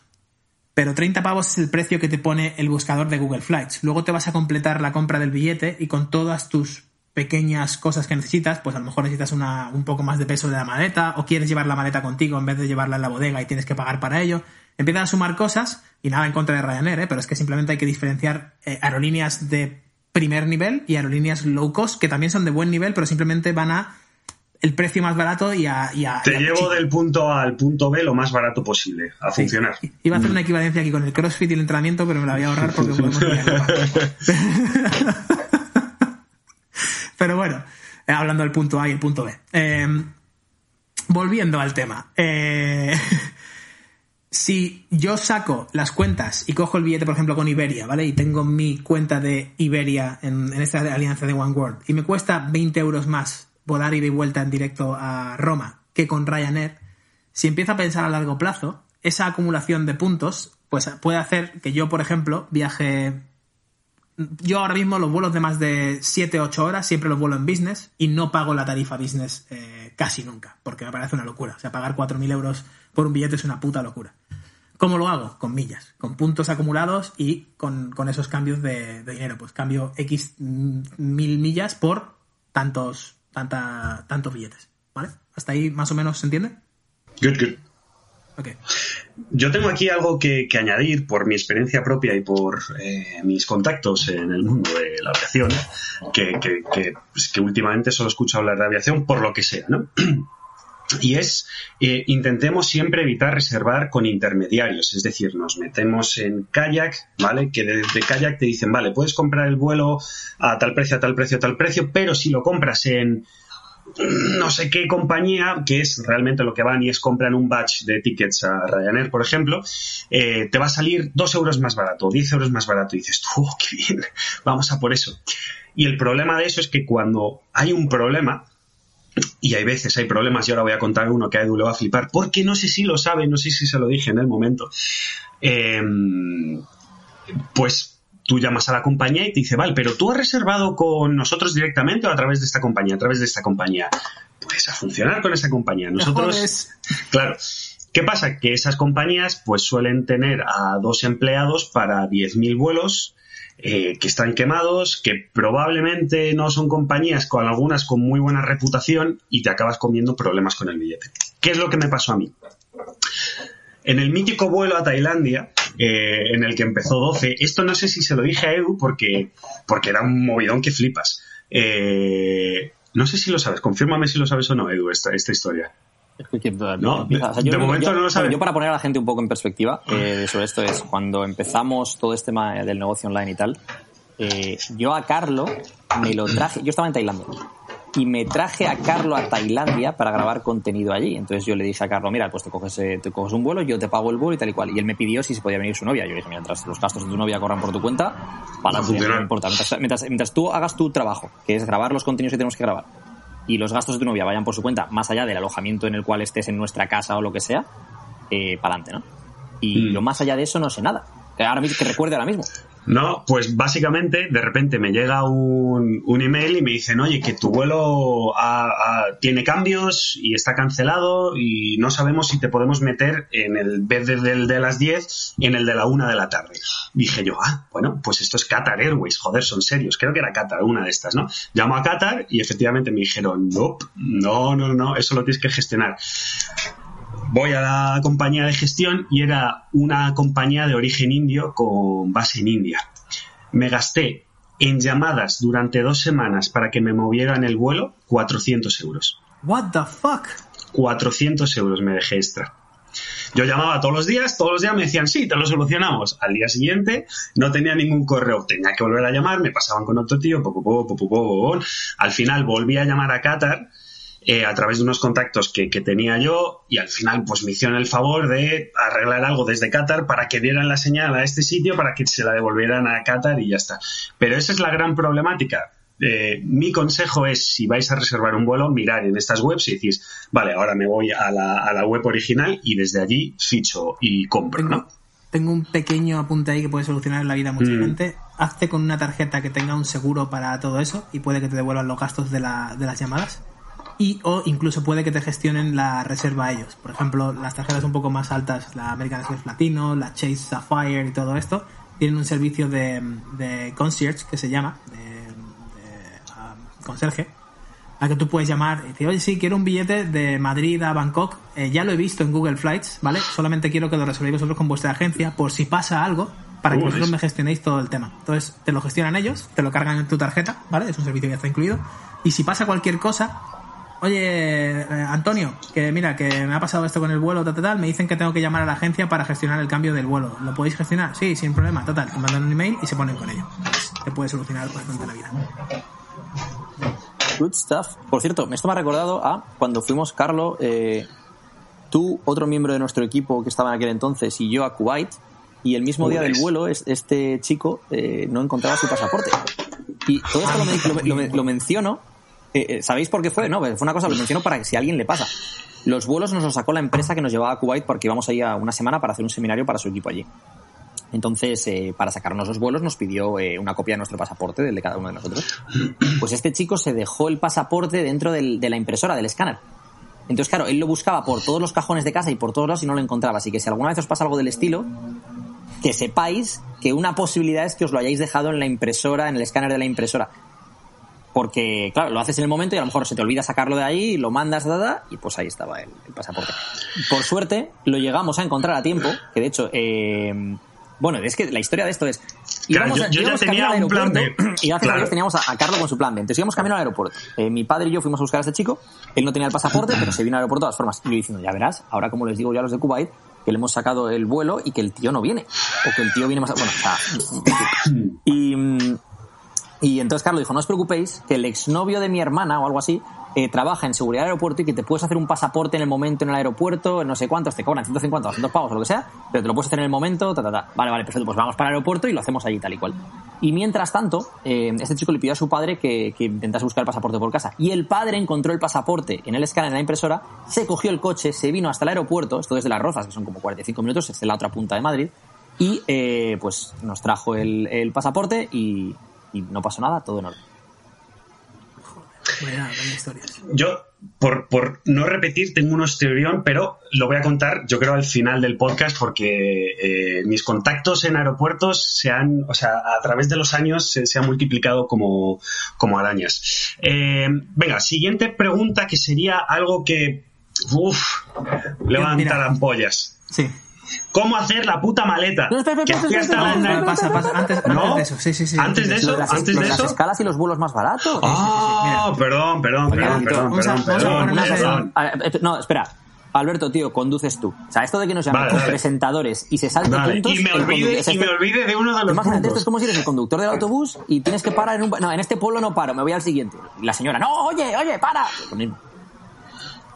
pero 30 pavos es el precio que te pone el buscador de Google Flights. Luego te vas a completar la compra del billete y con todas tus pequeñas cosas que necesitas, pues a lo mejor necesitas una, un poco más de peso de la maleta o quieres llevar la maleta contigo en vez de llevarla en la bodega y tienes que pagar para ello. Empiezan a sumar cosas y nada en contra de Ryanair, ¿eh? pero es que simplemente hay que diferenciar eh, aerolíneas de primer nivel y aerolíneas low cost que también son de buen nivel, pero simplemente van a el precio más barato y a... Y a Te y a- llevo del punto A al punto B lo más barato posible, a Sí. funcionar. Iba a hacer una equivalencia aquí con el CrossFit y el entrenamiento, pero me la voy a ahorrar porque [LAUGHS] podemos. [LAUGHS] Pero bueno, hablando del punto A y el punto B. Eh, volviendo al tema. Eh, si yo saco las cuentas y cojo el billete, por ejemplo, con Iberia, ¿vale? Y tengo mi cuenta de Iberia en, en esta alianza de One World y me cuesta 20 euros más volar ida y vuelta en directo a Roma que con Ryanair, si empiezo a pensar a largo plazo, esa acumulación de puntos pues puede hacer que yo, por ejemplo, viaje yo ahora mismo los vuelos de más de 7 8 horas siempre los vuelo en business y no pago la tarifa business eh, casi nunca, porque me parece una locura. O sea, pagar 4.000 euros por un billete es una puta locura. ¿Cómo lo hago? Con millas, con puntos acumulados y con, con esos cambios de, de dinero. Pues cambio X mil millas por tantos, tanta, tantos billetes. ¿Vale? ¿Hasta ahí más o menos se entiende? Good, good. Ok. Yo tengo aquí algo que, añadir por mi experiencia propia y por eh, mis contactos en el mundo de la aviación, que, que, que, pues, últimamente solo escucho hablar de aviación por lo que sea, ¿no? Y es, eh, intentemos siempre evitar reservar con intermediarios, es decir, nos metemos en kayak, ¿vale? Que de, de kayak te dicen, vale, puedes comprar el vuelo a tal precio, a tal precio, a tal precio, pero si lo compras en [CLEARS THROAT] no sé qué compañía, que es realmente lo que van y es compran un batch de tickets a Ryanair, por ejemplo, eh, te va a salir dos euros más barato, 10 euros más barato. Y dices, tú, oh, qué bien, [LAUGHS] vamos a por eso. Y el problema de eso es que cuando hay un problema, y hay veces hay problemas, y ahora voy a contar uno que a Edu le va a flipar, porque no sé si lo sabe, no sé si se lo dije en el momento, eh, pues tú llamas a la compañía y te dice, vale, pero tú has reservado con nosotros directamente o a través de esta compañía, a través de esta compañía. Pues a funcionar con esa compañía. Nosotros, claro. ¿Qué pasa? Que esas compañías pues suelen tener a dos empleados para 10.000 vuelos eh, que están quemados, que probablemente no son compañías con algunas con muy buena reputación y te acabas comiendo problemas con el billete. ¿Qué es lo que me pasó a mí? En el mítico vuelo a Tailandia, eh, en el que empezó 12, esto no sé si se lo dije a Edu porque, porque era un movidón que flipas. Eh, no sé si lo sabes, confírmame si lo sabes o no, Edu, esta, esta historia. Es que- que- No, empieza- de- de momento no lo sabe. Yo para poner a la gente un poco en perspectiva eh, sobre esto es cuando empezamos todo este tema del negocio online y tal, eh, yo a Carlo me lo traje, yo estaba en Tailandia y me traje a Carlo a Tailandia para grabar contenido allí. Entonces yo le dije a Carlo, mira, pues te coges, eh, te coges un vuelo, yo te pago el vuelo y tal y cual. Y él me pidió si se podía venir su novia. Yo le dije, mientras los gastos de tu novia corran por tu cuenta, para funcionar. no importa. Mientras, mientras, mientras tú hagas tu trabajo, que es grabar los contenidos que tenemos que grabar, y los gastos de tu novia vayan por su cuenta, más allá del alojamiento en el cual estés en nuestra casa o lo que sea, eh, para adelante, ¿no? Y Mm. yo más allá de eso no sé nada. Que ahora mismo, que recuerde ahora mismo. No, pues básicamente de repente me llega un, un email y me dicen, oye, que tu vuelo tiene cambios y está cancelado y no sabemos si te podemos meter en el vez de- del de las 10 en el de la 1 de la tarde. Dije yo, ah, bueno, pues esto es Qatar Airways, joder, son serios. Creo que era Qatar, una de estas, ¿no? Llamo a Qatar y efectivamente me dijeron, no, no, no, no, eso lo tienes que gestionar. Voy a la compañía de gestión y era una compañía de origen indio con base en India. Me gasté en llamadas durante dos semanas para que me movieran el vuelo 400 euros. What the fuck? 400 euros me dejé extra. Yo llamaba todos los días, todos los días me decían, sí, te lo solucionamos. Al día siguiente no tenía ningún correo, tenía que volver a llamar, me pasaban con otro tío, po, po, po, al final volví a llamar a Qatar eh, a través de unos contactos que, que tenía yo y al final pues me hicieron el favor de arreglar algo desde Qatar para que dieran la señal a este sitio para que se la devolvieran a Qatar y ya está. Pero esa es la gran problemática. Eh, mi consejo es, si vais a reservar un vuelo, mirar en estas webs y decís, vale, ahora me voy a la, a la web original y desde allí ficho y compro, ¿no? Tengo un pequeño apunte ahí que puede solucionar la vida a mucha Mm. gente. Hazte con una tarjeta que tenga un seguro para todo eso y puede que te devuelvan los gastos de, la- de las llamadas. Y o incluso puede que te gestionen la reserva a ellos. Por ejemplo, las tarjetas un poco más altas, la American Express Latino, la Chase Sapphire y todo esto, tienen un servicio de, de concierge que se llama, de, de, ah, conserje, a que tú puedes llamar y decir, oye, sí, quiero un billete de Madrid a Bangkok, eh, ya lo he visto en Google Flights, ¿vale? Solamente quiero que lo resolváis vosotros con vuestra agencia por si pasa algo, para que vosotros me gestionéis todo el tema. Entonces, te lo gestionan ellos, te lo cargan en tu tarjeta, ¿vale? Es un servicio que ya está incluido. Y si pasa cualquier cosa, oye, eh, Antonio, que mira, que me ha pasado esto con el vuelo, tal, tal, tal, me dicen que tengo que llamar a la agencia para gestionar el cambio del vuelo. ¿Lo podéis gestionar? Sí, sin problema, total. Te mandan un email y se ponen con ello. Te puede solucionar bastante la vida. Good stuff. Por cierto, esto me ha recordado a cuando fuimos, Carlo, eh, tú, otro miembro de nuestro equipo que estaba en aquel entonces, y yo a Kuwait, y el mismo día del vuelo es- este chico eh, no encontraba su pasaporte. Y todo esto lo, lo- lo- lo menciono. Eh, eh, ¿Sabéis por qué fue? No, fue una cosa, lo menciono para que si a alguien le pasa. Los vuelos nos los sacó la empresa que nos llevaba a Kuwait porque íbamos ahí a una semana para hacer un seminario para su equipo allí. Entonces, eh, para sacarnos los vuelos, nos pidió una copia de nuestro pasaporte, del de cada uno de nosotros. Pues este chico se dejó el pasaporte dentro de la impresora, del escáner. Entonces, claro, él lo buscaba por todos los cajones de casa y por todos lados y no lo encontraba. Así que si alguna vez os pasa algo del estilo, que sepáis que una posibilidad es que os lo hayáis dejado en la impresora, en el escáner de la impresora. Porque, claro, lo haces en el momento y a lo mejor se te olvida sacarlo de ahí, lo mandas, da, da, y pues ahí estaba el, el pasaporte. Por suerte, lo llegamos a encontrar a tiempo, que de hecho, eh, bueno, es que la historia de esto es... Claro, yo- ya tenía camino al un plan B. Y a Claro. Teníamos a, a Carlos con su plan B. Entonces íbamos camino al aeropuerto. Eh, mi padre y yo fuimos a buscar a este chico. Él no tenía el pasaporte, pero se vino al aeropuerto de todas formas. Y yo diciendo, ya verás, ahora como les digo yo a los de Kuwait, que le hemos sacado el vuelo y que el tío no viene. O que el tío viene más... Bueno, o sea... [COUGHS] y... y entonces Carlos dijo, no os preocupéis, que el exnovio de mi hermana o algo así eh, trabaja en seguridad del aeropuerto y que te puedes hacer un pasaporte en el momento en el aeropuerto, en no sé cuántos, te cobran 150 o 200 pavos o lo que sea, pero te lo puedes hacer en el momento, ta, ta, ta. Vale, vale, perfecto, pues vamos para el aeropuerto y lo hacemos allí tal y cual. Y mientras tanto, eh, este chico le pidió a su padre que, intentase buscar el pasaporte por casa. Y el padre encontró el pasaporte en el escáner de la impresora, se cogió el coche, se vino hasta el aeropuerto, esto desde Las Rozas, que son como 45 minutos, es la otra punta de Madrid, y eh, pues nos trajo el, el pasaporte y, y no pasó nada, todo en orden. Vaya, vaya historias. Yo, por, por no repetir, tengo unos teorión, pero lo voy a contar, yo creo, al final del podcast, porque eh, mis contactos en aeropuertos se han, o sea, a través de los años se, se han multiplicado como, como arañas. Eh, venga, siguiente pregunta que sería algo que, uff, levantar Mira. ampollas. Sí. ¿Cómo hacer la puta maleta? Que hasta la- pasa, pasa. Antes, de eso. Sí, sí, sí. Antes de eso, las, antes de escalas y los vuelos más baratos. Ah, perdón, perdón, perdón, perdón, No, espera. Alberto, tío, conduces tú. O sea, esto de que nos llamen Vale, vale. presentadores y se salte Vale, puntos... y me olvide, y me olvide de uno de los Imagínate, esto puntos. es como si eres el conductor del autobús y tienes que parar en un... No, en este pueblo no paro, me voy al siguiente. Y la señora, no, oye, oye, para. Lo mismo.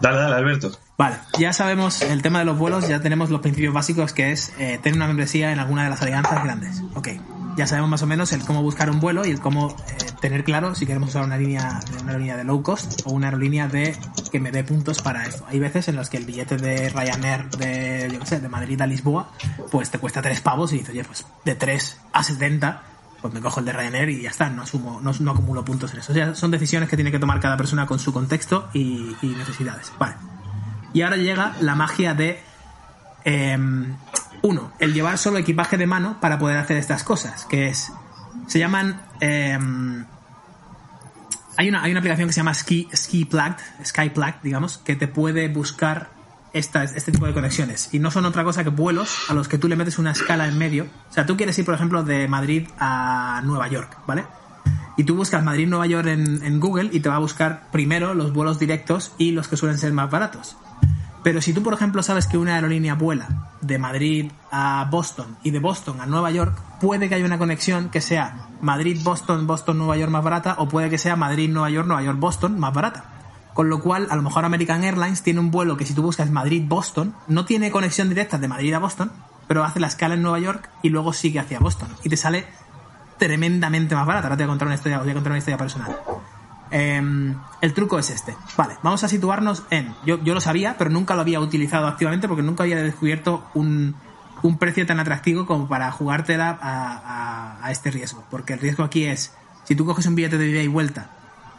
Dale, dale, Alberto. Vale, ya sabemos el tema de los vuelos, ya tenemos los principios básicos que es eh, tener una membresía en alguna de las alianzas grandes. Ok, ya sabemos más o menos el cómo buscar un vuelo y el cómo eh, tener claro si queremos usar una línea, una aerolínea de low cost o una aerolínea de que me dé puntos para esto. Hay veces en las que el billete de Ryanair de, yo qué sé, de Madrid a Lisboa, pues te cuesta 3 pavos y dices, oye, pues de 3 a 70 pues me cojo el de Ryanair y ya está, no asumo, no, no acumulo puntos en eso. O sea, son decisiones que tiene que tomar cada persona con su contexto y, necesidades. Vale. Y ahora llega la magia de. em, uno, el llevar solo equipaje de mano para poder hacer estas cosas, que es. Se llaman. em, hay, una, hay una aplicación que se llama Ski, Ski Plugged, Sky Plugged, digamos, que te puede buscar este tipo de conexiones. Y no son otra cosa que vuelos a los que tú le metes una escala en medio. O sea, tú quieres ir, por ejemplo, de Madrid a Nueva York, ¿vale? Y tú buscas Madrid-Nueva York en, en Google y te va a buscar primero los vuelos directos y los que suelen ser más baratos. Pero si tú, por ejemplo, sabes que una aerolínea vuela de Madrid a Boston y de Boston a Nueva York, puede que haya una conexión que sea Madrid-Boston, Boston-Nueva York más barata, o puede que sea Madrid-Nueva York, Nueva York-Boston más barata. Con lo cual, a lo mejor American Airlines tiene un vuelo que si tú buscas Madrid-Boston, no tiene conexión directa de Madrid a Boston, pero hace la escala en Nueva York y luego sigue hacia Boston. Y te sale tremendamente más barata. Ahora te voy a contar una historia, contar una historia personal. Em, el truco es este. Vale, vamos a situarnos en. Yo, yo lo sabía, pero nunca lo había utilizado activamente porque nunca había descubierto un, un precio tan atractivo como para jugártela a, a- a este riesgo. Porque el riesgo aquí es: si tú coges un billete de ida y vuelta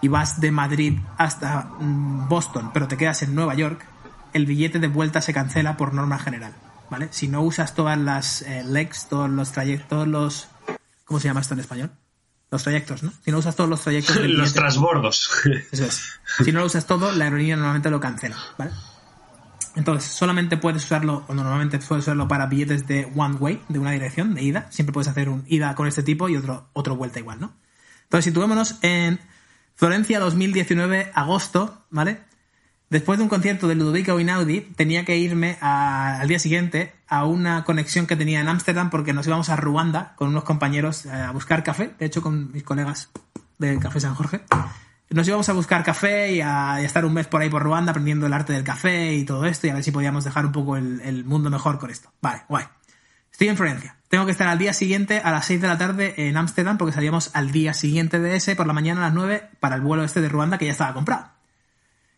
y vas de Madrid hasta mm, Boston, pero te quedas en Nueva York, el billete de vuelta se cancela por norma general. ¿Vale? Si no usas todas las eh, legs, todos los trayectos, todos los. ¿Cómo se llama esto en español? Los trayectos, ¿no? Si no usas todos los trayectos del [LAUGHS] Los transbordos. [LAUGHS] eso es. Si no lo usas todo, la aerolínea normalmente lo cancela, ¿vale? Entonces, solamente puedes usarlo, o normalmente puedes usarlo para billetes de one way, de una dirección, de ida. Siempre puedes hacer un ida con este tipo y otro, otro vuelta igual, ¿no? Entonces, situémonos en Florencia 2019, agosto, ¿vale? Después de un concierto de Ludovico Einaudi, tenía que irme a- al día siguiente a una conexión que tenía en Ámsterdam porque nos íbamos a Ruanda con unos compañeros eh, a buscar café, de hecho con mis colegas del Café San Jorge. Nos íbamos a buscar café y a, estar un mes por ahí por Ruanda aprendiendo el arte del café y todo esto y a ver si podíamos dejar un poco el mundo mejor con esto. Vale, guay. Estoy en Florencia. Tengo que estar al día siguiente a las 6 de la tarde en Ámsterdam porque salíamos al día siguiente de ese por la mañana a las 9 para el vuelo este de Ruanda que ya estaba comprado.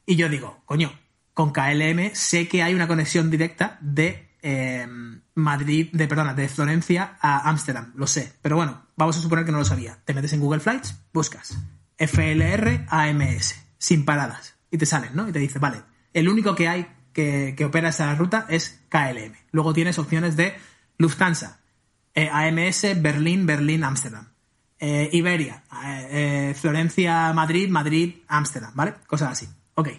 Y yo digo, coño, con KLM sé que hay una conexión directa de eh, Madrid, de perdona, de Florencia a Ámsterdam, lo sé. Pero bueno, vamos a suponer que no lo sabía. Te metes en Google Flights, buscas FLR AMS, sin paradas. Y te salen, ¿no? Y te dice, vale, el único que hay que, que opera esa ruta es KLM. Luego tienes opciones de Lufthansa, eh, AMS, Berlín, Berlín, Ámsterdam. Eh, Iberia, eh, eh, Florencia, Madrid, Madrid, Ámsterdam, ¿vale? Cosas así. Ok.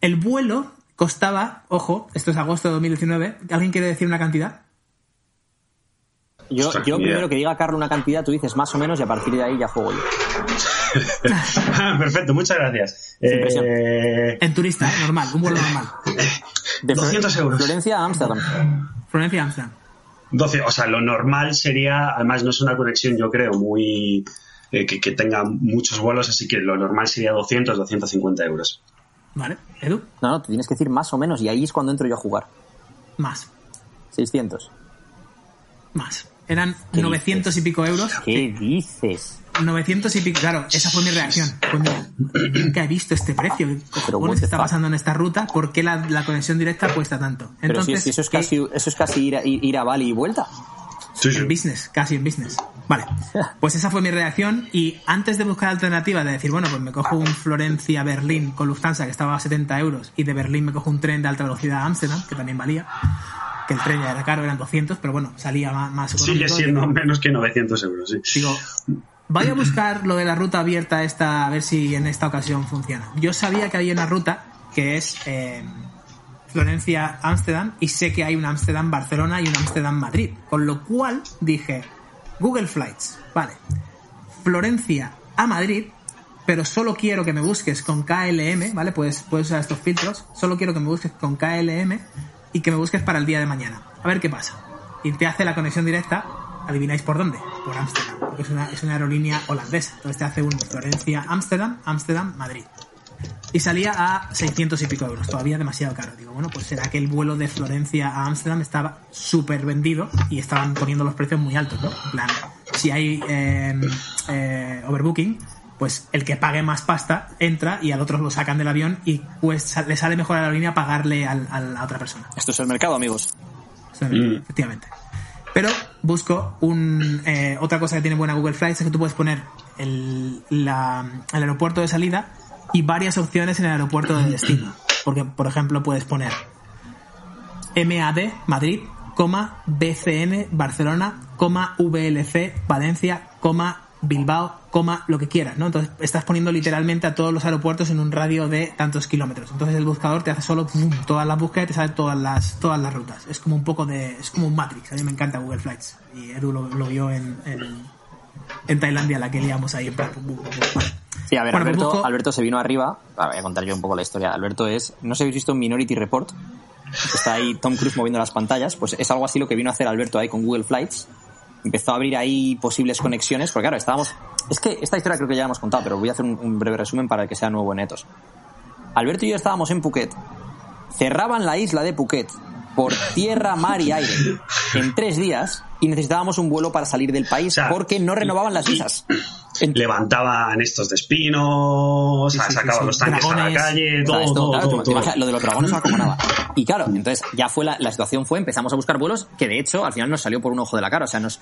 El vuelo costaba, ojo, esto es agosto de 2019, ¿alguien quiere decir una cantidad? Yo, Ostras, yo primero que diga Carlos una cantidad, tú dices más o menos y a partir de ahí ya juego yo. Ah, [LAUGHS] Perfecto, muchas gracias. Eh, En turista, ¿eh? Normal, un vuelo normal. [LAUGHS] De 200 euros. Florencia a Ámsterdam. Florencia, Ámsterdam. 12, o sea, lo normal sería, además no es una conexión, yo creo, muy eh, que, que tenga muchos vuelos, así que lo normal sería 200, 250 euros. ¿Vale? Edu, No, no, te tienes que decir más o menos y ahí es cuando entro yo a jugar. más, 600. más. Eran ¿Qué 900 y pico euros. ¿Qué dices? 900 y pico, claro, esa fue mi reacción. Nunca he visto este precio. ¿Qué está pasando en esta ruta? ¿Por qué la, la conexión directa cuesta tanto? Pero Entonces, si, si eso es ¿qué- casi, eso es casi ir, a, ir ir a Bali y vuelta. Sí, En business, casi en business. Vale. Pues esa fue mi reacción y antes de buscar alternativas, de decir, bueno, pues me cojo un Florencia-Berlín con Lufthansa que estaba a 70 euros y de Berlín me cojo un tren de alta velocidad a Ámsterdam, que también valía, que el tren ya era caro, eran 200, pero bueno, salía más, más Sigue siendo Digo, menos que 900 euros, sí. Digo, voy a buscar lo de la ruta abierta esta, a ver si en esta ocasión funciona. Yo sabía que había una ruta que es eh, Florencia-Ámsterdam y sé que hay un Ámsterdam-Barcelona y un Ámsterdam-Madrid. Con lo cual dije, Google Flights, vale, Florencia a Madrid, pero solo quiero que me busques con KLM, ¿vale? Puedes, puedes usar estos filtros, solo quiero que me busques con KLM y que me busques para el día de mañana. A ver qué pasa. Y te hace la conexión directa, adivináis por dónde, por Ámsterdam, porque es una, es una aerolínea holandesa. Entonces te hace un Florencia-Ámsterdam, Ámsterdam-Madrid. Y salía a 600 y pico euros, todavía demasiado caro. Digo, bueno, pues será que el vuelo de Florencia a Ámsterdam estaba súper vendido y estaban poniendo los precios muy altos, ¿no? En plan, si hay eh, eh, overbooking, pues el que pague más pasta entra y al otro lo sacan del avión y pues le sale mejor a la aerolínea pagarle al- a la otra persona. Esto es el mercado, amigos. Sea, Efectivamente. Pero busco un, eh, otra cosa que tiene buena Google Flights es que tú puedes poner el, la- el aeropuerto de salida y varias opciones en el aeropuerto de destino. Porque, por ejemplo, puedes poner MAD Madrid, BCN Barcelona, coma VLC Valencia, coma Bilbao, coma, lo que quieras, ¿no? Entonces estás poniendo literalmente a todos los aeropuertos en un radio de tantos kilómetros. Entonces el buscador te hace solo todas las búsquedas y te sale todas las, todas las rutas. Es como un poco de, es como un Matrix. A mí me encanta Google Flights. Y Edu lo, vio en, en, en Tailandia, la que liamos ahí pum, Sí, a ver, Bueno, pues Alberto, busco- Alberto se vino arriba. Voy a contar yo un poco la historia. Alberto es. No sé si habéis visto Minority Report. Está ahí Tom Cruise moviendo las pantallas. Pues es algo así lo que vino a hacer Alberto ahí con Google Flights. Empezó a abrir ahí posibles conexiones. Porque claro, estábamos. Es que esta historia creo que ya la hemos contado, pero voy a hacer un, un breve resumen para que sea nuevo en Etos. Alberto y yo estábamos en Phuket. Cerraban la isla de Phuket por tierra, mar y aire en tres días y necesitábamos un vuelo para salir del país O sea, porque no renovaban las visas. [CLEARS THROAT] Levantaban estos de espinos, Sí, sacaban sí. los tanques a la Dragones. calle, O sea, todo, esto, todo, claro, todo, te todo. imaginas, lo de los dragones era como nada. Y claro, entonces ya fue la, la situación fue, empezamos a buscar vuelos que de hecho al final nos salió por un ojo de la cara. O sea, nos.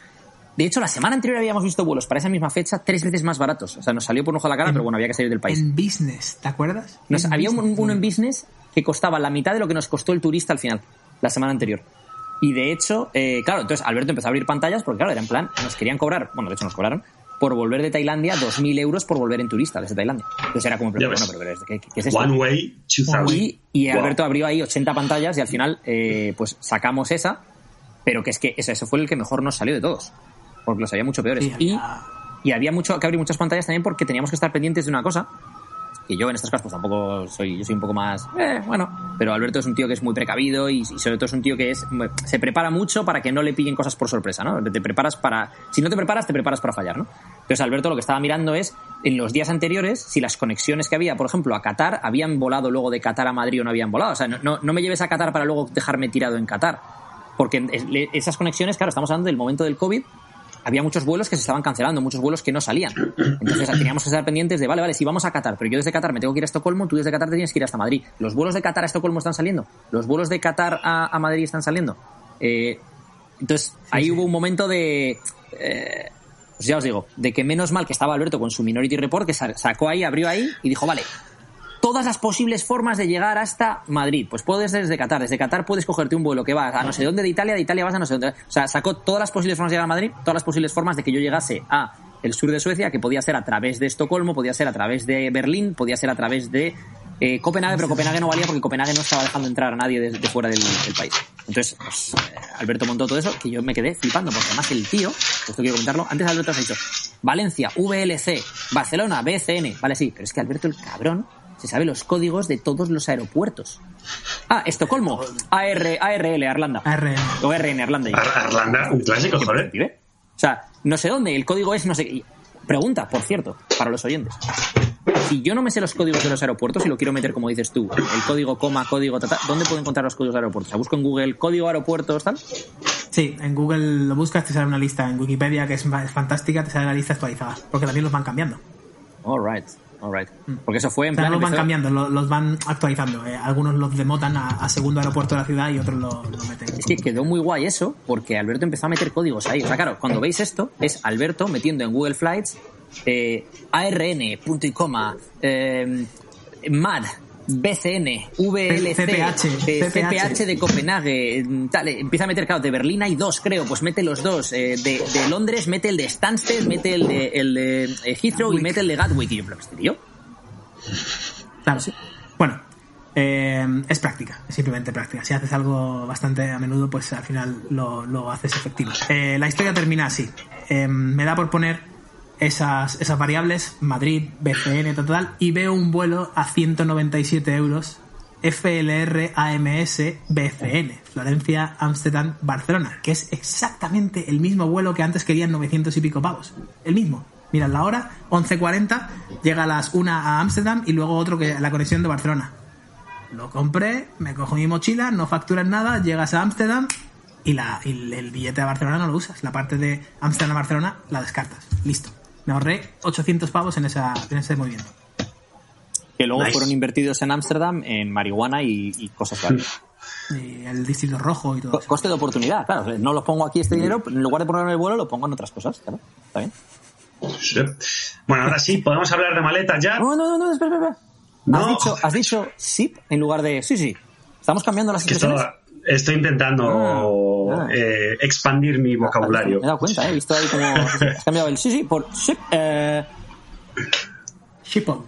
De hecho, la semana anterior habíamos visto vuelos para esa misma fecha tres veces más baratos. O sea, nos salió por un ojo de la cara, pero bueno, había que salir del país. En business, ¿te acuerdas? Nos- había un- business. uno en business que costaba la mitad de lo que nos costó el turista al final, la semana anterior. Y de hecho, eh, claro, entonces Alberto empezó a abrir pantallas porque, claro, era en plan, nos querían cobrar, bueno, de hecho nos cobraron, por volver de Tailandia 2.000 euros por volver en turista desde Tailandia. Entonces era como, pero, bueno, pero, pero, ¿qué, qué es esto? One way, 2000. Y, y Wow. Alberto abrió ahí 80 pantallas y al final, eh, pues sacamos esa, pero que es que ese, ese fue el que mejor nos salió de todos, porque los había mucho peores. Sí, y, había- y había mucho que abrir muchas pantallas también porque teníamos que estar pendientes de una cosa, que yo en estas cosas pues tampoco soy, yo soy un poco más, eh, bueno, pero Alberto es un tío que es muy precavido y, sobre todo es un tío que es, se prepara mucho para que no le pillen cosas por sorpresa, ¿no? Te preparas para, si no te preparas, te preparas para fallar, ¿no? Entonces Alberto lo que estaba mirando es, en los días anteriores, si las conexiones que había, por ejemplo, a Qatar, habían volado luego de Qatar a Madrid o no habían volado. O sea, no, no, me lleves a Qatar para luego dejarme tirado en Qatar. Porque esas conexiones, claro, estamos hablando del momento del COVID, había muchos vuelos que se estaban cancelando, muchos vuelos que no salían. Entonces teníamos que estar pendientes de, vale, vale, si vamos a Qatar, pero yo desde Qatar me tengo que ir a Estocolmo, tú desde Qatar te tienes que ir hasta Madrid. ¿Los vuelos de Qatar a Estocolmo están saliendo? ¿Los vuelos de Qatar a, a Madrid están saliendo? Eh, entonces ahí hubo un momento de... eh, pues ya os digo, de que menos mal que estaba Alberto con su Minority Report, que sa- sacó ahí, abrió ahí y dijo, vale, todas las posibles formas de llegar hasta Madrid. Pues puedes desde Qatar. Desde Qatar puedes cogerte un vuelo que va a no sé dónde de Italia, de Italia vas a no sé dónde. O sea, sacó todas las posibles formas de llegar a Madrid, todas las posibles formas de que yo llegase a el sur de Suecia, que podía ser a través de Estocolmo, podía ser a través de Berlín, podía ser a través de eh, Copenhague, pero Copenhague no valía porque Copenhague no estaba dejando entrar a nadie de, fuera del, del país. Entonces, pues, eh, Alberto montó todo eso, que yo me quedé flipando, porque además el tío, esto quiero comentarlo, antes Alberto has dicho, Valencia, VLC, Barcelona, BCN, vale, sí, pero es que Alberto el cabrón se sabe los códigos de todos los aeropuertos. Ah, Estocolmo, AR, ARL, Arlanda. ARN. O RN, Irlanda. Ar- Arlanda, un clásico, joder. O sea, no sé dónde, el código es no sé qué. Pregunta, por cierto, para los oyentes. Si yo no me sé los códigos de los aeropuertos y lo quiero meter como dices tú, el código coma, código tata, ¿dónde puedo encontrar los códigos de aeropuertos? O sea, busco en Google código aeropuertos tal. Sí, en Google lo buscas, te sale una lista en Wikipedia que es, es fantástica, te sale la lista actualizada, porque también los van cambiando. All right, all right. Porque eso fue en O sea, plan no los van empezó- cambiando, lo- los van actualizando. Eh, algunos los demotan a, a segundo aeropuerto de la ciudad y otros lo, lo meten. Es que quedó muy guay eso, porque Alberto empezó a meter códigos ahí. O sea, claro, cuando veis esto, es Alberto metiendo en Google Flights eh, ARN, punto y coma, eh, MAD, BCN, VLC, CPH, eh, CPH. De Copenhague, eh, tal, eh, empieza a meter, claro, de Berlín hay dos, creo, pues mete los dos. eh, de, de Londres mete el de Stansted, mete el de, el de Heathrow y mete el de Gatwick. Y yo, pero este tío, Claro, sí. Bueno, eh, es práctica, es simplemente práctica. Si haces algo bastante a menudo, pues al final lo, lo haces efectivo. La historia termina así. Me da por poner esas, variables, Madrid, BCN, total, y veo un vuelo a 197 euros, FLR AMS BCN, Florencia, Ámsterdam, Barcelona, que es exactamente el mismo vuelo que antes querían 900 y pico pavos. El mismo. Mira la hora, 11.40, llega a las 1 a Ámsterdam y luego otro que la conexión de Barcelona. Lo compré, me cojo mi mochila, no facturas nada, llegas a Ámsterdam y, la, y el- billete de Barcelona no lo usas. La parte de Ámsterdam a Barcelona la descartas. Listo. Me ahorré 800 pavos en, esa, en ese movimiento. que luego Nice. fueron invertidos en Ámsterdam en marihuana y, y cosas varias. [LAUGHS] Y el distrito rojo y todo Co- eso. Coste de oportunidad, claro. No lo pongo aquí este dinero, en lugar de ponerlo en el vuelo, lo pongo en otras cosas, claro. Está bien. Sí. Bueno, ahora sí, podemos hablar de maletas ya. No, no, no, no, espera, espera. No. Has dicho, has dicho SIP en lugar de sí, sí. Estamos cambiando las Que expresiones. estaba- estoy intentando Ah, ah. eh, expandir mi vocabulario. Me he dado cuenta, ¿eh? he visto ahí como [LAUGHS] has cambiado el sí, sí por SIP. Eh, Shipon.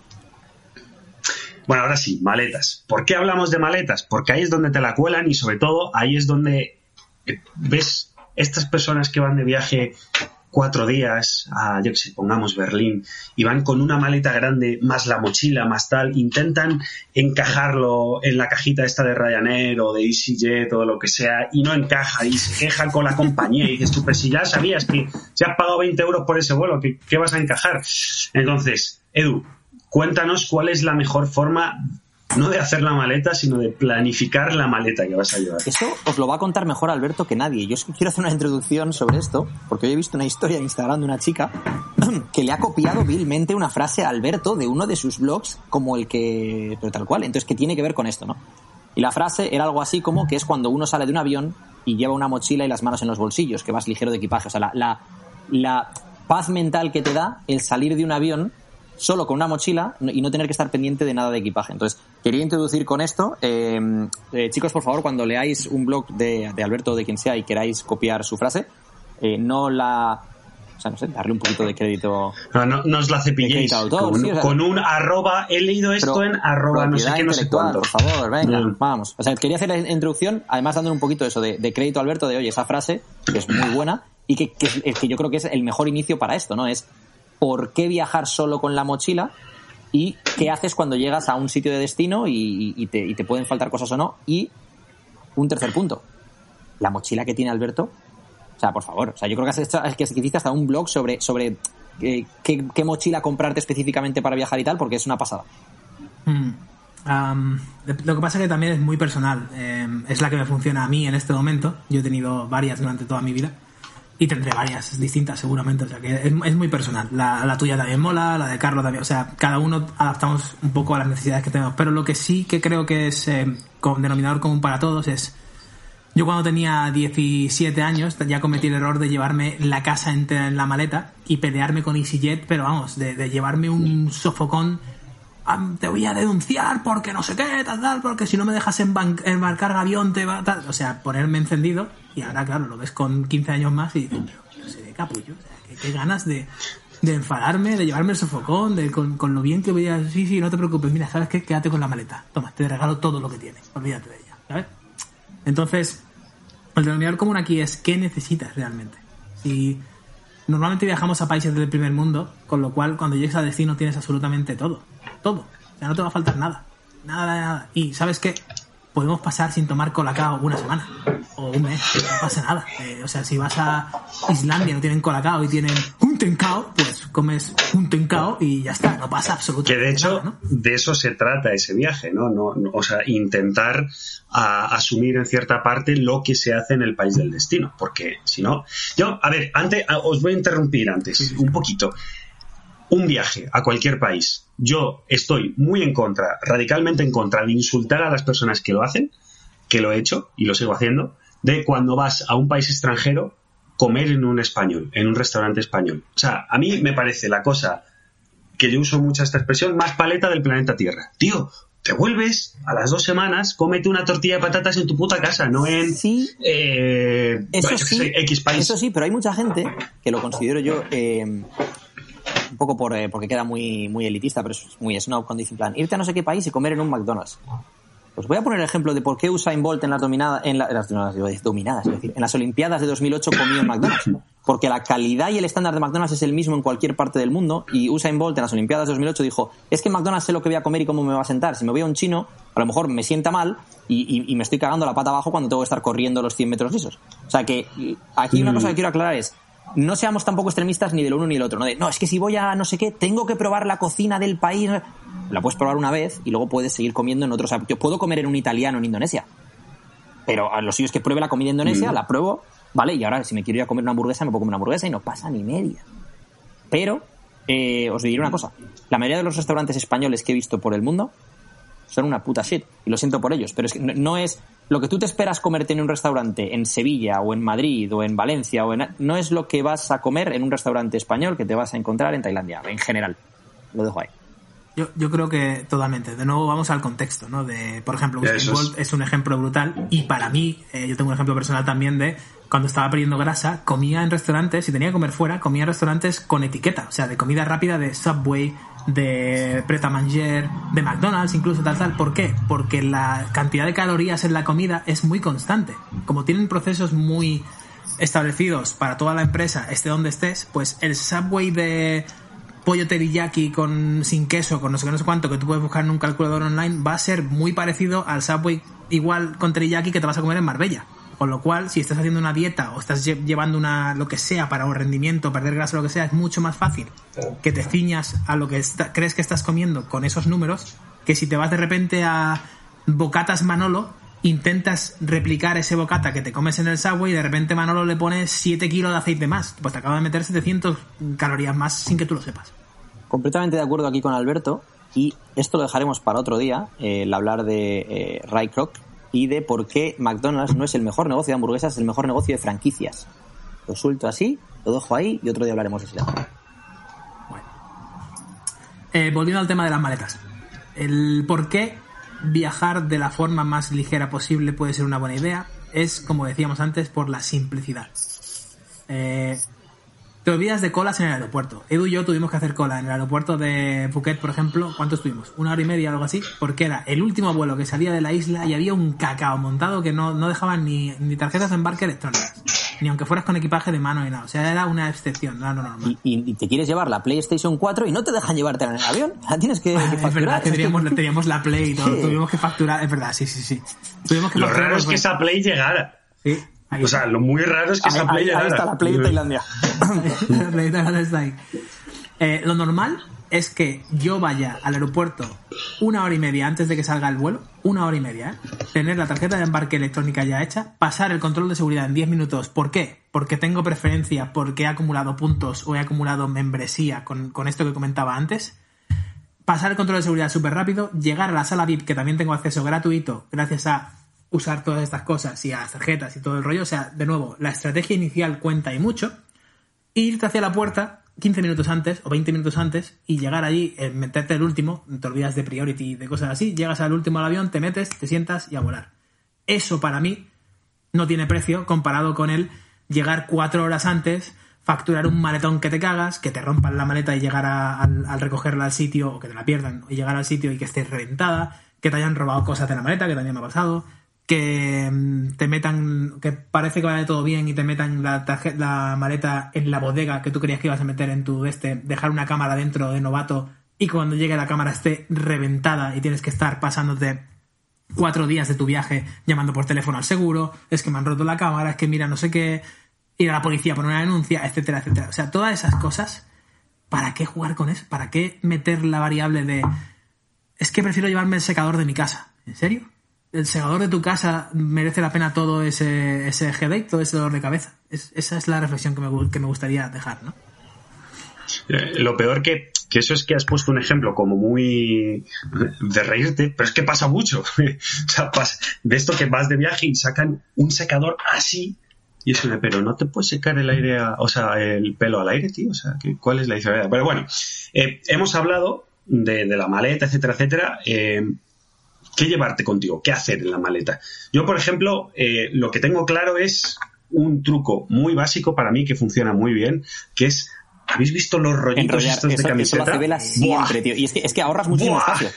Bueno, ahora sí, maletas. ¿Por qué hablamos de maletas? Porque ahí es donde te la cuelan y sobre todo ahí es donde eh, ves estas personas que van de viaje cuatro días a, yo que sé, pongamos Berlín, y van con una maleta grande, más la mochila, más tal, intentan encajarlo en la cajita esta de Ryanair o de EasyJet o lo que sea, y no encaja, y se quejan con la compañía, y dices tú, pero si ya sabías que si has pagado 20 euros por ese vuelo, ¿qué, qué vas a encajar? Entonces, Edu, cuéntanos cuál es la mejor forma no de hacer la maleta, sino de planificar la maleta que vas a llevar. Eso os lo va a contar mejor Alberto que nadie. Yo es que quiero hacer una introducción sobre esto, porque hoy he visto una historia en Instagram de una chica [CLEARS THROAT] que le ha copiado vilmente una frase a Alberto de uno de sus blogs, como el que. pero tal cual. Entonces, que tiene que ver con esto, ¿no? Y la frase era algo así como que es cuando uno sale de un avión y lleva una mochila y las manos en los bolsillos, que vas ligero de equipaje. O sea, la, la paz mental que te da el salir de un avión solo con una mochila y no tener que estar pendiente de nada de equipaje. Entonces, quería introducir con esto, eh, eh, chicos, por favor, cuando leáis un blog de, de Alberto o de quien sea y queráis copiar su frase, eh, no la... O sea, no sé, darle un poquito de crédito. No, no, no os la cepilléis. Autor, con, sí, o sea, con un arroba, he leído esto Pero en arroba no sé qué, no sé cuánto. Por favor, venga, Mm. vamos. O sea, quería hacer la introducción, además dándole un poquito eso de, de crédito a Alberto, de oye, esa frase, que es muy buena, y que, que, es- que yo creo que es el mejor inicio para esto, ¿no? Es ¿por qué viajar solo con la mochila? Y qué haces cuando llegas a un sitio de destino y, te, pueden faltar cosas o no. Y un tercer punto, la mochila que tiene Alberto. O sea, por favor, o sea, yo creo que has hecho, que hiciste hasta un blog sobre, sobre eh, qué, mochila comprarte específicamente para viajar y tal, porque es una pasada. Mm. Am, lo que pasa es que también es muy personal. Eh, es la que me funciona a mí en este momento. Yo he tenido varias durante toda mi vida. Y tendré varias distintas seguramente. O sea que es, muy personal. La, tuya también mola, la de Carlos también. O sea, cada uno adaptamos un poco a las necesidades que tenemos. Pero lo que sí que creo que es eh, con denominador común para todos es... Yo cuando tenía 17 años ya cometí el error de llevarme la casa entera en la maleta y pelearme con EasyJet, pero vamos, de, llevarme un sofocón "Ah, te voy a denunciar porque no sé qué, tal, tal, porque si no me dejas embarcar avión te va tal. O sea, ponerme encendido y ahora, claro, lo ves con 15 años más y dices, pero, se ve capullo. O sea, qué, ganas de, de enfadarme, de llevarme el sofocón, de, con, con lo bien que voy a... Sí, sí, no te preocupes, mira, ¿sabes qué? Quédate con la maleta. Toma, te regalo todo lo que tienes. Olvídate de ella, ¿sabes? Entonces, el denominador común aquí es qué necesitas realmente. Si normalmente viajamos a países del primer mundo, con lo cual cuando llegues al destino tienes absolutamente todo. Todo. O sea, no te va a faltar nada. Nada, nada. Y sabes qué? Podemos pasar sin tomar colacao una semana o un mes. No pasa nada. Eh, o sea, si vas a Islandia no tienen colacao y tienen un tencao, pues comes un tencao y ya está. No pasa Que absolutamente de hecho, nada, ¿no? de eso se trata ese viaje, ¿no? no, no- o sea, intentar a- asumir en cierta parte lo que se hace en el país del destino. Porque si no. Yo, a ver, antes, os voy a interrumpir antes, un poquito. Un viaje a cualquier país. Yo estoy muy en contra, radicalmente en contra de insultar a las personas que lo hacen, que lo he hecho y lo sigo haciendo, de cuando vas a un país extranjero comer en un español, en un restaurante español. O sea, a mí me parece la cosa que yo uso mucho esta expresión, más paleta del planeta Tierra. Tío, te vuelves a las dos semanas, cómete una tortilla de patatas en tu puta casa, no en Sí. eh, Eso sí, sé, X país. eso sí, pero hay mucha gente que lo considero yo eh, un poco por, eh, porque queda muy, muy elitista, pero es muy es una condición plan. Irte a no sé qué país y comer en un McDonald's. Os voy a poner el ejemplo de por qué Usain Bolt en las dominadas, en, la- en las dominadas, es decir, en las Olimpiadas de 2008 comió en McDonald's. Porque la calidad y el estándar de McDonald's es el mismo en cualquier parte del mundo y Usain Bolt en las Olimpiadas de 2008 dijo, es que en McDonald's sé lo que voy a comer y cómo me va a sentar. Si me voy a un chino, a lo mejor me sienta mal y, y- y me estoy cagando la pata abajo cuando tengo que estar corriendo los 100 metros lisos. O sea que aquí una cosa que quiero aclarar es, no seamos tampoco extremistas ni del uno ni del otro. No, de, no, es que si voy a no sé qué, tengo que probar la cocina del país. La puedes probar una vez y luego puedes seguir comiendo en otros. O sea, yo puedo comer en un italiano en Indonesia. Pero a lo suyo es que pruebe la comida indonesia, la pruebo, ¿vale? Y ahora si me quiero ir a comer una hamburguesa, me puedo comer una hamburguesa y no pasa ni media. Pero, eh, os diré una cosa. La mayoría de los restaurantes españoles que he visto por el mundo son una puta shit. Y lo siento por ellos. Pero es que no- no es lo que tú te esperas comerte en un restaurante en Sevilla o en Madrid o en Valencia o en... No es lo que vas a comer en un restaurante español que te vas a encontrar en Tailandia, en general. Lo dejo ahí. Yo, yo creo que totalmente. De nuevo vamos al contexto, ¿no? De, por ejemplo, Usain. Bolt es un ejemplo brutal y para mí, eh, yo tengo un ejemplo personal también de cuando estaba perdiendo grasa, comía en restaurantes, si tenía que comer fuera, comía en restaurantes con etiqueta, o sea, de comida rápida de Subway, de Pret a Manger, de McDonald's, incluso tal, tal. ¿Por qué? Porque la cantidad de calorías en la comida es muy constante. Como tienen procesos muy establecidos para toda la empresa, esté donde estés, pues el Subway de pollo teriyaki con sin queso, con no sé qué, no sé cuánto, que tú puedes buscar en un calculador online, va a ser muy parecido al Subway igual con teriyaki que te vas a comer en Marbella. Con lo cual, si estás haciendo una dieta o estás lle- llevando una lo que sea para un rendimiento, perder grasa o lo que sea, es mucho más fácil que te ciñas a lo que está- crees que estás comiendo con esos números que si te vas de repente a bocatas Manolo, intentas replicar ese bocata que te comes en el Subway y de repente Manolo le pones 7 kilos de aceite más. Pues te acaba de meter 700 calorías más sin que tú lo sepas. Completamente de acuerdo aquí con Alberto y esto lo dejaremos para otro día, eh, el hablar de eh, Ray Kroc y de por qué McDonald's no es el mejor negocio de hamburguesas, es el mejor negocio de franquicias. Lo suelto así, lo dejo ahí y otro día hablaremos de ese tema. Eh, volviendo al tema de las maletas. El por qué viajar de la forma más ligera posible puede ser una buena idea es, como decíamos antes, por la simplicidad. Eh, te olvidas de colas en el aeropuerto. Edu y yo tuvimos que hacer cola en el aeropuerto de Phuket, por ejemplo. ¿Cuánto estuvimos? ¿Una hora y media o algo así? Porque era el último vuelo que salía de la isla y había un cacao montado que no, no dejaban ni, ni tarjetas de embarque electrónicas. Ni aunque fueras con equipaje de mano ni nada. O sea, era una excepción, no era lo normal. Y, y- y te quieres llevar la PlayStation 4 y no te dejan llevártela en el avión, la tienes que, que Ah, es verdad facturar. que teníamos, [LAUGHS] teníamos la Play y todo, Sí. tuvimos que facturar, es verdad, sí, sí, sí. Tuvimos que Lo facturar raro es que esa Play llegara. Sí, ahí O sea, lo muy raro es que Ahí, esa Play ahí- ahí está la Play de Tailandia. La Play Tailandia está ahí. Eh, lo normal es que yo vaya al aeropuerto una hora y media antes de que salga el vuelo, una hora y media, ¿eh? tener la tarjeta de embarque electrónica ya hecha, pasar el control de seguridad en 10 minutos. ¿Por qué? Porque tengo preferencia, porque he acumulado puntos o he acumulado membresía con, con esto que comentaba antes. Pasar el control de seguridad súper rápido, llegar a la sala VIP, que también tengo acceso gratuito gracias a usar todas estas cosas y las tarjetas y todo el rollo. O sea, de nuevo, la estrategia inicial cuenta y mucho irte hacia la puerta 15 minutos antes o 20 minutos antes y llegar allí, eh, meterte el último, te olvidas de priority y de cosas así, llegas al último al avión, te metes, te sientas y a volar. Eso para mí no tiene precio comparado con el llegar cuatro horas antes, facturar un maletón que te cagas, que te rompan la maleta y llegar a- al, al recogerla al sitio, o que te la pierdan, y llegar al sitio y que esté reventada, que te hayan robado cosas de la maleta, que también me ha pasado, que mm, te metan, que parece que vaya todo bien y te metan la, la maleta en la bodega que tú creías que ibas a meter en tu este, dejar una cámara dentro de novato y cuando llegue la cámara esté reventada y tienes que estar pasándote cuatro días de tu viaje llamando por teléfono al seguro, es que me han roto la cámara, es que mira no sé qué, ir a la policía por una denuncia, etcétera, etcétera. O sea, todas esas cosas, ¿para qué jugar con eso? ¿Para qué meter la variable de es que prefiero llevarme el secador de mi casa? ¿En serio? ¿El secador de tu casa merece la pena todo ese, ese headache, todo ese dolor de cabeza? Es- esa es la reflexión que me, que me gustaría dejar, ¿no? Eh, Lo peor que, que eso es que has puesto un ejemplo como muy de reírte, pero es que pasa mucho. [LAUGHS] o sea, de esto que vas de viaje y sacan un secador así y eso de, pero no te puedes secar el aire, o sea, el pelo al aire, tío. O sea, ¿qué- ¿cuál es la diferencia? Pero bueno, eh, hemos hablado de, de la maleta, etcétera, etcétera. Eh, ¿Qué llevarte contigo? ¿Qué hacer en la maleta? Yo, por ejemplo, eh, lo que tengo claro es un truco muy básico para mí que funciona muy bien, que es, ¿habéis visto los rollitos Enrollar, estos de eso, eso lo camiseta? hace Vela siempre, tío. Y es que, es que ahorras muchísimo Buah. espacio.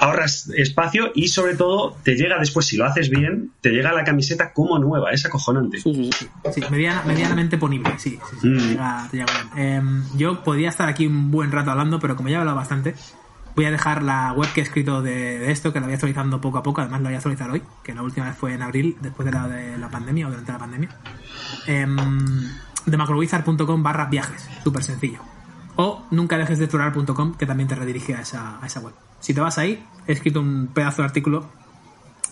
Ahorras espacio y sobre todo te llega después, si lo haces bien, te llega la camiseta como nueva, es acojonante. Sí, sí, sí. Sí, mediana- medianamente ponible, sí. sí, sí, Mm. te llega- te llega bien. Em, yo podría estar aquí un buen rato hablando, pero como ya he hablado bastante, voy a dejar la web que he escrito de, esto, que la voy actualizando poco a poco, además la voy a actualizar hoy, que la última vez fue en abril, después de la, de la pandemia o durante la pandemia. Em, de macrowizard.com barra viajes, súper sencillo. O nunca dejes de que también te redirige a esa, a esa web. Si te vas ahí, he escrito un pedazo de artículo,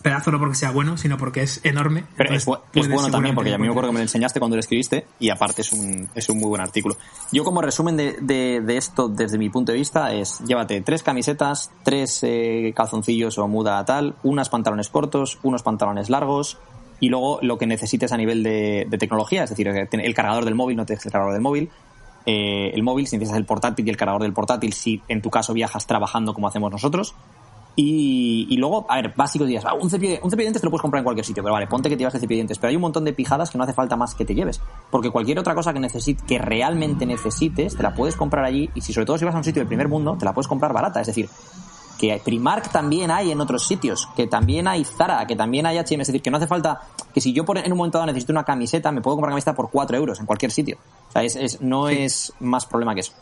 pedazo no porque sea bueno, sino porque es enorme. Pero es, es bueno también, porque a mí me acuerdo que me lo enseñaste cuando lo escribiste y aparte es un, es un muy buen artículo. Yo como resumen de, de, de esto desde mi punto de vista es llévate tres camisetas, tres eh, calzoncillos o muda tal, unos pantalones cortos, unos pantalones largos y luego lo que necesites a nivel de, de tecnología, es decir, el cargador del móvil, no te el cargador del móvil, eh, el móvil, si necesitas el portátil y el cargador del portátil, si en tu caso viajas trabajando como hacemos nosotros. Y, y luego, a ver, básico días, ah, un cepillo, un cepillo de dientes te lo puedes comprar en cualquier sitio, pero vale, ponte que te llevas el cepillo de dientes, pero hay un montón de pijadas que no hace falta más que te lleves, porque cualquier otra cosa que necesites, que realmente necesites, te la puedes comprar allí, y si sobre todo si vas a un sitio del primer mundo, te la puedes comprar barata, es decir, que Primark también hay en otros sitios, que también hay Zara, que también hay H&M, es decir, que no hace falta, que si yo por- en un momento dado necesito una camiseta, me puedo comprar una camiseta por 4 euros en cualquier sitio. O sea, es, es- no es más problema que eso.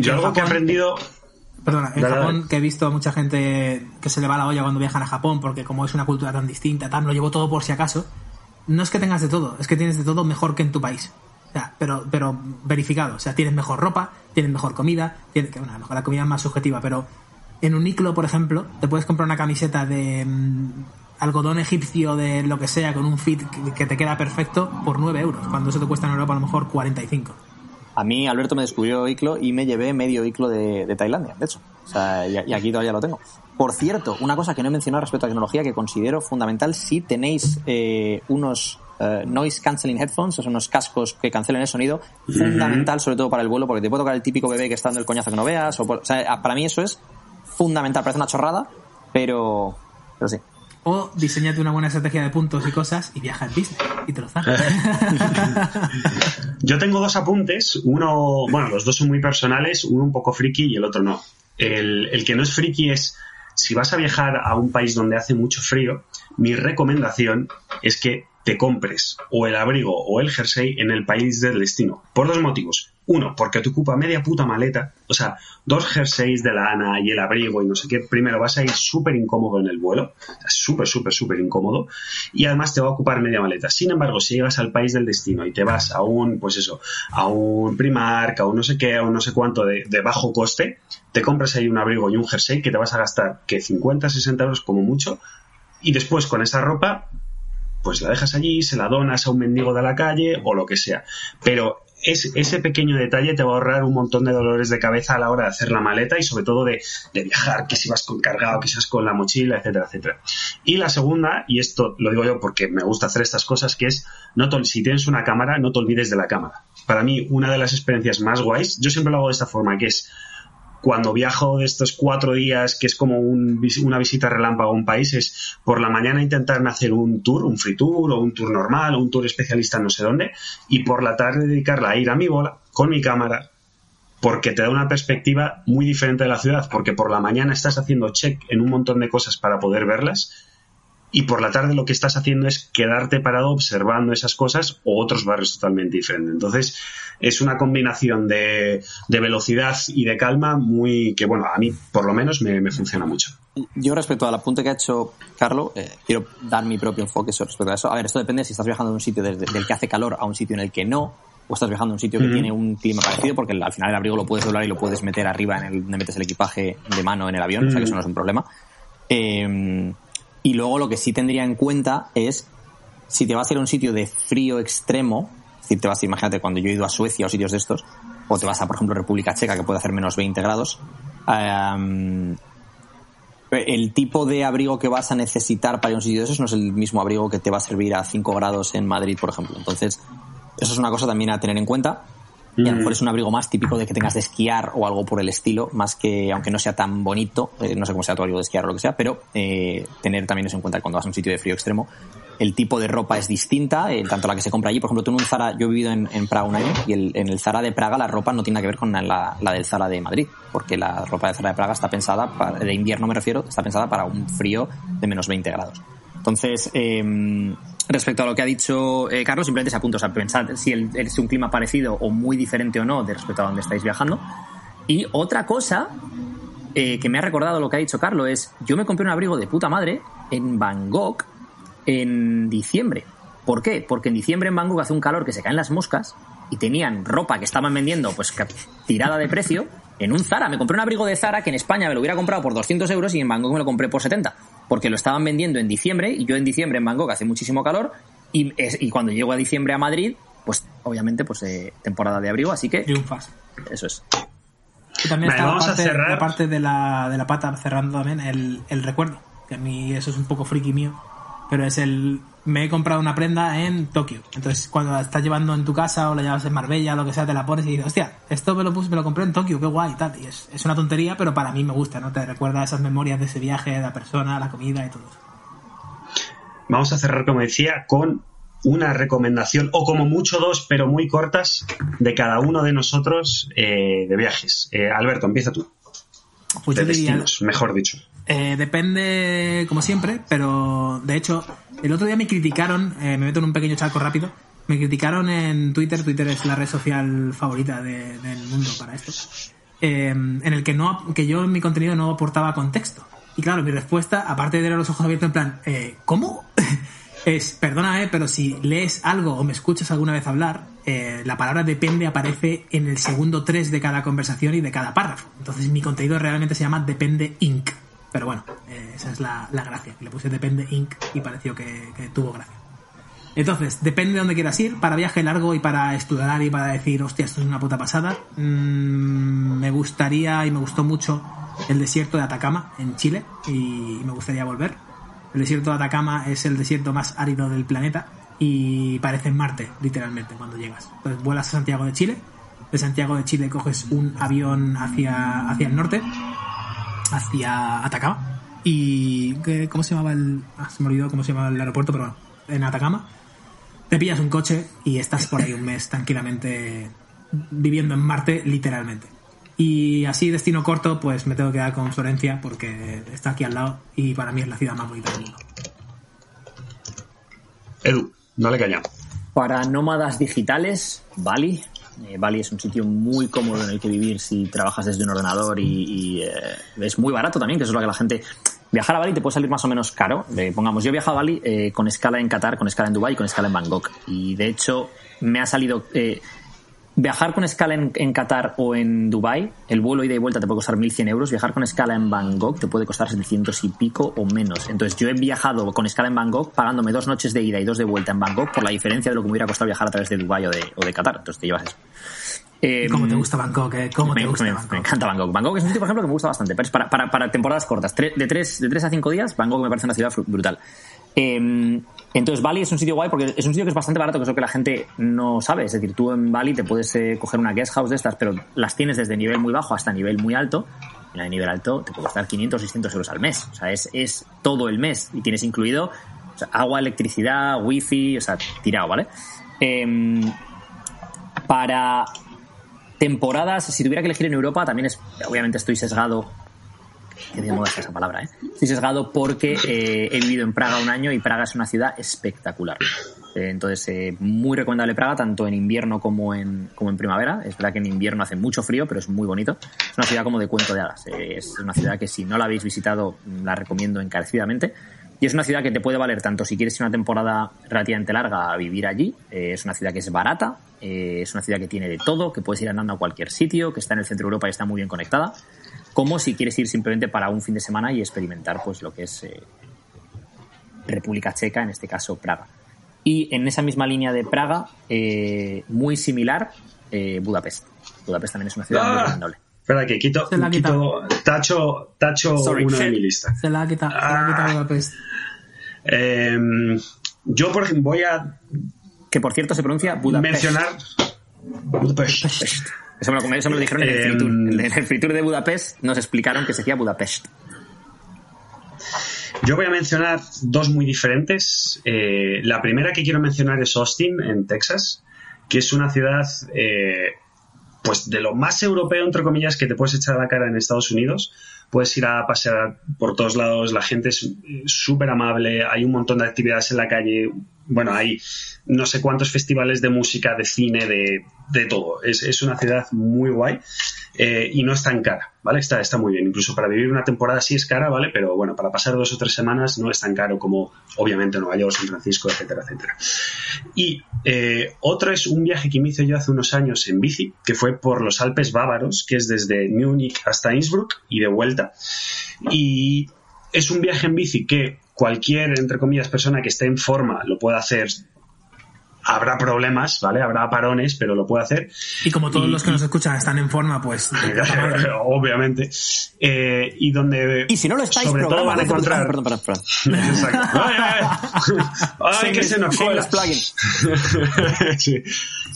Yo algo que he aprendido... Perdona, en Dale, Japón dale. que he visto a mucha gente que se le va la olla cuando viajan a Japón porque como es una cultura tan distinta, tal, lo llevo todo por si acaso. No es que tengas de todo, es que tienes de todo mejor que en tu país. O sea, pero, pero verificado. O sea, tienes mejor ropa, tienes mejor comida, tienes, que bueno, la comida es más subjetiva, pero en Uniqlo, por ejemplo, te puedes comprar una camiseta de mm, algodón egipcio de lo que sea con un fit que, que te queda perfecto por 9 euros, cuando eso te cuesta en Europa a lo mejor 45. A mí Alberto me descubrió Iclo y me llevé medio Iclo de, de Tailandia, de hecho. O sea, y, y aquí todavía lo tengo. Por cierto, una cosa que no he mencionado respecto a tecnología que considero fundamental si tenéis eh, unos eh, noise cancelling headphones, o sea, unos cascos que cancelen el sonido, fundamental sobre todo para el vuelo, porque te puede tocar el típico bebé que está dando el coñazo que no veas. O, por- o sea, para mí eso es fundamental. Parece una chorrada, pero, pero sí. O diseñate una buena estrategia de puntos y cosas y viaja en Disney y te lo. [LAUGHS] Yo tengo dos apuntes, uno, bueno, los dos son muy personales, uno un poco friki y el otro no. El, el que no es friki es, si vas a viajar a un país donde hace mucho frío, mi recomendación es que te compres o el abrigo o el jersey en el país del destino, por dos motivos. Uno, porque te ocupa media puta maleta, o sea, dos jerseys de la Ana y el abrigo y no sé qué, primero vas a ir súper incómodo en el vuelo, súper, súper, súper incómodo, y además te va a ocupar media maleta. Sin embargo, si llegas al país del destino y te vas a un, pues eso, a un Primark, a un no sé qué, a un no sé cuánto de, de bajo coste, te compras ahí un abrigo y un jersey que te vas a gastar que 50, 60 euros como mucho, y después con esa ropa pues la dejas allí, se la donas a un mendigo de la calle o lo que sea. Pero es, ese pequeño detalle te va a ahorrar un montón de dolores de cabeza a la hora de hacer la maleta y sobre todo de, de viajar, que si vas con cargado, que si vas con la mochila, etcétera, etcétera. Y la segunda, y esto lo digo yo porque me gusta hacer estas cosas, que es, no te- si tienes una cámara, no te olvides de la cámara. Para mí, una de las experiencias más guays, yo siempre lo hago de esta forma, que es cuando viajo de estos cuatro días, que es como un una visita relámpago a un país, es por la mañana intentar hacer un tour, un free tour o un tour normal o un tour especialista no sé dónde, y por la tarde dedicarla a ir a mi bola con mi cámara, porque te da una perspectiva muy diferente de la ciudad, porque por la mañana estás haciendo check en un montón de cosas para poder verlas, y por la tarde lo que estás haciendo es quedarte parado observando esas cosas o otros barrios totalmente diferentes. Entonces, es una combinación de, de velocidad y de calma muy que, bueno, a mí por lo menos me, me funciona mucho. Yo respecto al apunte que ha hecho Carlo, eh, quiero dar mi propio enfoque sobre respecto a eso. A ver, esto depende si estás viajando de un sitio desde- del que hace calor a un sitio en el que no, o estás viajando a un sitio que tiene un clima parecido, porque al final el abrigo lo puedes doblar y lo puedes meter arriba en el, donde metes el equipaje de mano en el avión, o sea que eso no es un problema. Eh, y luego lo que sí tendría en cuenta es si te vas a ir a un sitio de frío extremo, decir, te vas, imagínate cuando yo he ido a Suecia o sitios de estos, o te vas a, por ejemplo, República Checa, que puede hacer menos 20 grados, em, el tipo de abrigo que vas a necesitar para ir a un sitio de esos no es el mismo abrigo que te va a servir a 5 grados en Madrid, por ejemplo. Entonces, eso es una cosa también a tener en cuenta. Y a lo mejor es un abrigo más típico de que tengas de esquiar o algo por el estilo, más que, aunque no sea tan bonito, eh, no sé cómo sea tu abrigo de esquiar o lo que sea, pero eh, tener también eso en cuenta cuando vas a un sitio de frío extremo. El tipo de ropa es distinta, eh, tanto la que se compra allí, por ejemplo, tú en un Zara, yo he vivido en, en Praga un año, y el- en el Zara de Praga la ropa no tiene nada que ver con la, la del Zara de Madrid, porque la ropa de Zara de Praga está pensada, para, de invierno me refiero, está pensada para un frío de menos 20 grados. Entonces, eh, respecto a lo que ha dicho eh, Carlos, simplemente se apunta, o sea, pensad si es un clima parecido o muy diferente o no respecto a donde estáis viajando. Y otra cosa eh, que me ha recordado lo que ha dicho Carlos es, yo me compré un abrigo de puta madre en Bangkok en diciembre. ¿Por qué? Porque en diciembre en Bangkok hace un calor que se caen las moscas y tenían ropa que estaban vendiendo pues tirada de precio en un Zara. Me compré un abrigo de Zara que en España me lo hubiera comprado por 200 euros y en Bangkok me lo compré por 70. Porque lo estaban vendiendo en diciembre y yo en diciembre en Bangkok hace muchísimo calor y, es- y cuando llego a diciembre a Madrid, pues obviamente pues eh, temporada de abrigo, así que Triunfas. eso es. Y también la vamos a cerrar. la parte de, la, de la pata cerrando también el, el recuerdo. Que a mí eso es un poco friki mío. Pero es el me he comprado una prenda en Tokio. Entonces, cuando la estás llevando en tu casa o la llevas en Marbella, lo que sea, te la pones y dices, hostia, esto me lo puse, me lo compré en Tokio, qué guay tal. Y es, es una tontería, pero para mí me gusta, ¿no? Te recuerda esas memorias de ese viaje, de la persona, la comida y todo eso. Vamos a cerrar, como decía, con una recomendación, o como mucho dos, pero muy cortas, de cada uno de nosotros eh, de viajes. Eh, Alberto, empieza tú. Pues de diría, destinos, mejor dicho. Eh, depende, como siempre, pero de hecho, el otro día me criticaron, eh, me meto en un pequeño charco rápido, me criticaron en Twitter, Twitter es la red social favorita de- del mundo para esto, eh, en el que no que yo en mi contenido no aportaba contexto. Y claro, mi respuesta, aparte de tener los ojos abiertos en plan, eh, ¿cómo? [LAUGHS] es, perdona, pero si lees algo o me escuchas alguna vez hablar, eh, la palabra depende aparece en el segundo 3 de cada conversación y de cada párrafo. Entonces mi contenido realmente se llama Depende Inc. Pero bueno, eh, esa es la, la gracia. Le puse Depende Inc. y pareció que, que tuvo gracia. Entonces, depende de dónde quieras ir. Para viaje largo y para estudiar y para decir, hostia, esto es una puta pasada. mm, me gustaría y me gustó mucho el desierto de Atacama en Chile y me gustaría volver. El desierto de Atacama es el desierto más árido del planeta y parece Marte, literalmente, cuando llegas. Entonces vuelas a Santiago de Chile. De Santiago de Chile coges un avión hacia, hacia el norte, hacia Atacama. Y ¿qué- ¿cómo se llamaba el...? ah, se me olvidó cómo se llamaba el aeropuerto, pero bueno, en Atacama. Te pillas un coche y estás por ahí un mes tranquilamente viviendo en Marte, literalmente. Y así, destino corto, pues me tengo que quedar con Florencia porque está aquí al lado y para mí es la ciudad más bonita del mundo. Edu, no le cañamos. Para nómadas digitales, Bali. Eh, Bali es un sitio muy cómodo en el que vivir si trabajas desde un ordenador y, eh, es muy barato también, que es lo que la gente... Viajar a Bali te puede salir más o menos caro. Eh, pongamos, yo he viajado a Bali eh, con escala en Qatar, con escala en Dubai y con escala en Bangkok. Y de hecho me ha salido... Viajar con escala en, en Qatar o en Dubai, el vuelo ida y vuelta te puede costar 1.100 euros. Viajar con escala en Bangkok te puede costar 700 y pico o menos. Entonces yo he viajado con escala en Bangkok pagándome dos noches de ida y dos de vuelta en Bangkok por la diferencia de lo que me hubiera costado viajar a través de Dubai o de, o de Qatar. Entonces te llevas eso. Eh, ¿Cómo te gusta Bangkok? eh? ¿Cómo me, te gusta me- Bangkok? me encanta Bangkok. Bangkok es un sitio, por ejemplo, que me gusta bastante. Pero es para, para, para temporadas cortas. De, tres, de tres a cinco días, Bangkok me parece una ciudad brutal. Eh, entonces, Bali es un sitio guay porque es un sitio que es bastante barato, que es lo que la gente no sabe. Es decir, tú en Bali te puedes eh, coger una guest house de estas, pero las tienes desde nivel muy bajo hasta nivel muy alto. Y la de nivel alto te puede costar 500 o 600 euros al mes. O sea, es, es todo el mes. Y tienes incluido agua, electricidad, wifi, o sea, tirado, ¿vale? Em, para temporadas, si tuviera que elegir en Europa, también es, obviamente estoy sesgado, que de moda esa palabra, ¿eh? Estoy sesgado porque eh, he vivido en Praga un año y Praga es una ciudad espectacular. Eh, entonces, eh, muy recomendable Praga, tanto en invierno como en, como en primavera. Es verdad que en invierno hace mucho frío, pero es muy bonito. Es una ciudad como de cuento de hadas. Es una ciudad que si no la habéis visitado, la recomiendo encarecidamente. Y es una ciudad que te puede valer tanto si quieres ir una temporada relativamente larga a vivir allí. eh, es una ciudad que es barata, eh, es una ciudad que tiene de todo, que puedes ir andando a cualquier sitio, que está en el centro de Europa y está muy bien conectada. Como si quieres ir simplemente para un fin de semana y experimentar pues lo que es eh, República Checa, en este caso Praga. Y en esa misma línea de Praga, muy similar, Budapest. Budapest también es una ciudad muy Ah. recomendable. Espera, que quito, Se la quito tacho, tacho Sorry, uno de mi lista. Se la ha quitado, se la ha quitado Budapest. Em, yo, por ejemplo, voy a Que por cierto se pronuncia Budapest. mencionar Budapest. Eso me, lo, eso me lo dijeron en el free tour. En el free tour de Budapest nos explicaron que se decía Budapest. Yo voy a mencionar dos muy diferentes. Eh, la primera que quiero mencionar es Austin, en Texas, que es una ciudad, eh, pues de lo más europeo, entre comillas, que te puedes echar a la cara en Estados Unidos. Puedes ir a pasear por todos lados, la gente es súper amable, hay un montón de actividades en la calle. Bueno, hay no sé cuántos festivales de música, de cine, de, de todo. Es, es una ciudad muy guay eh, y no es tan cara, ¿vale? Está, está muy bien. Incluso para vivir una temporada sí es cara, ¿vale? Pero bueno, para pasar dos o tres semanas no es tan caro como obviamente Nueva York, San Francisco, etcétera, etcétera. Y eh, otro es un viaje que me hice yo hace unos años en bici, que fue por los Alpes bávaros, que es desde Múnich hasta Innsbruck y de vuelta. Y es un viaje en bici que cualquier, entre comillas, persona que esté en forma lo puede hacer habrá problemas, ¿vale? Habrá parones, pero lo puede hacer. Y como todos Y- los que nos escuchan están en forma, pues. [LAUGHS] Obviamente. Eh, y donde. Y si no lo estáis, sobre todo van a encontrar. Perdón, perdón, [LAUGHS] perdón. Exacto. [LAUGHS] Ay, ay, ay. Ay, que se nos cuela. Sí.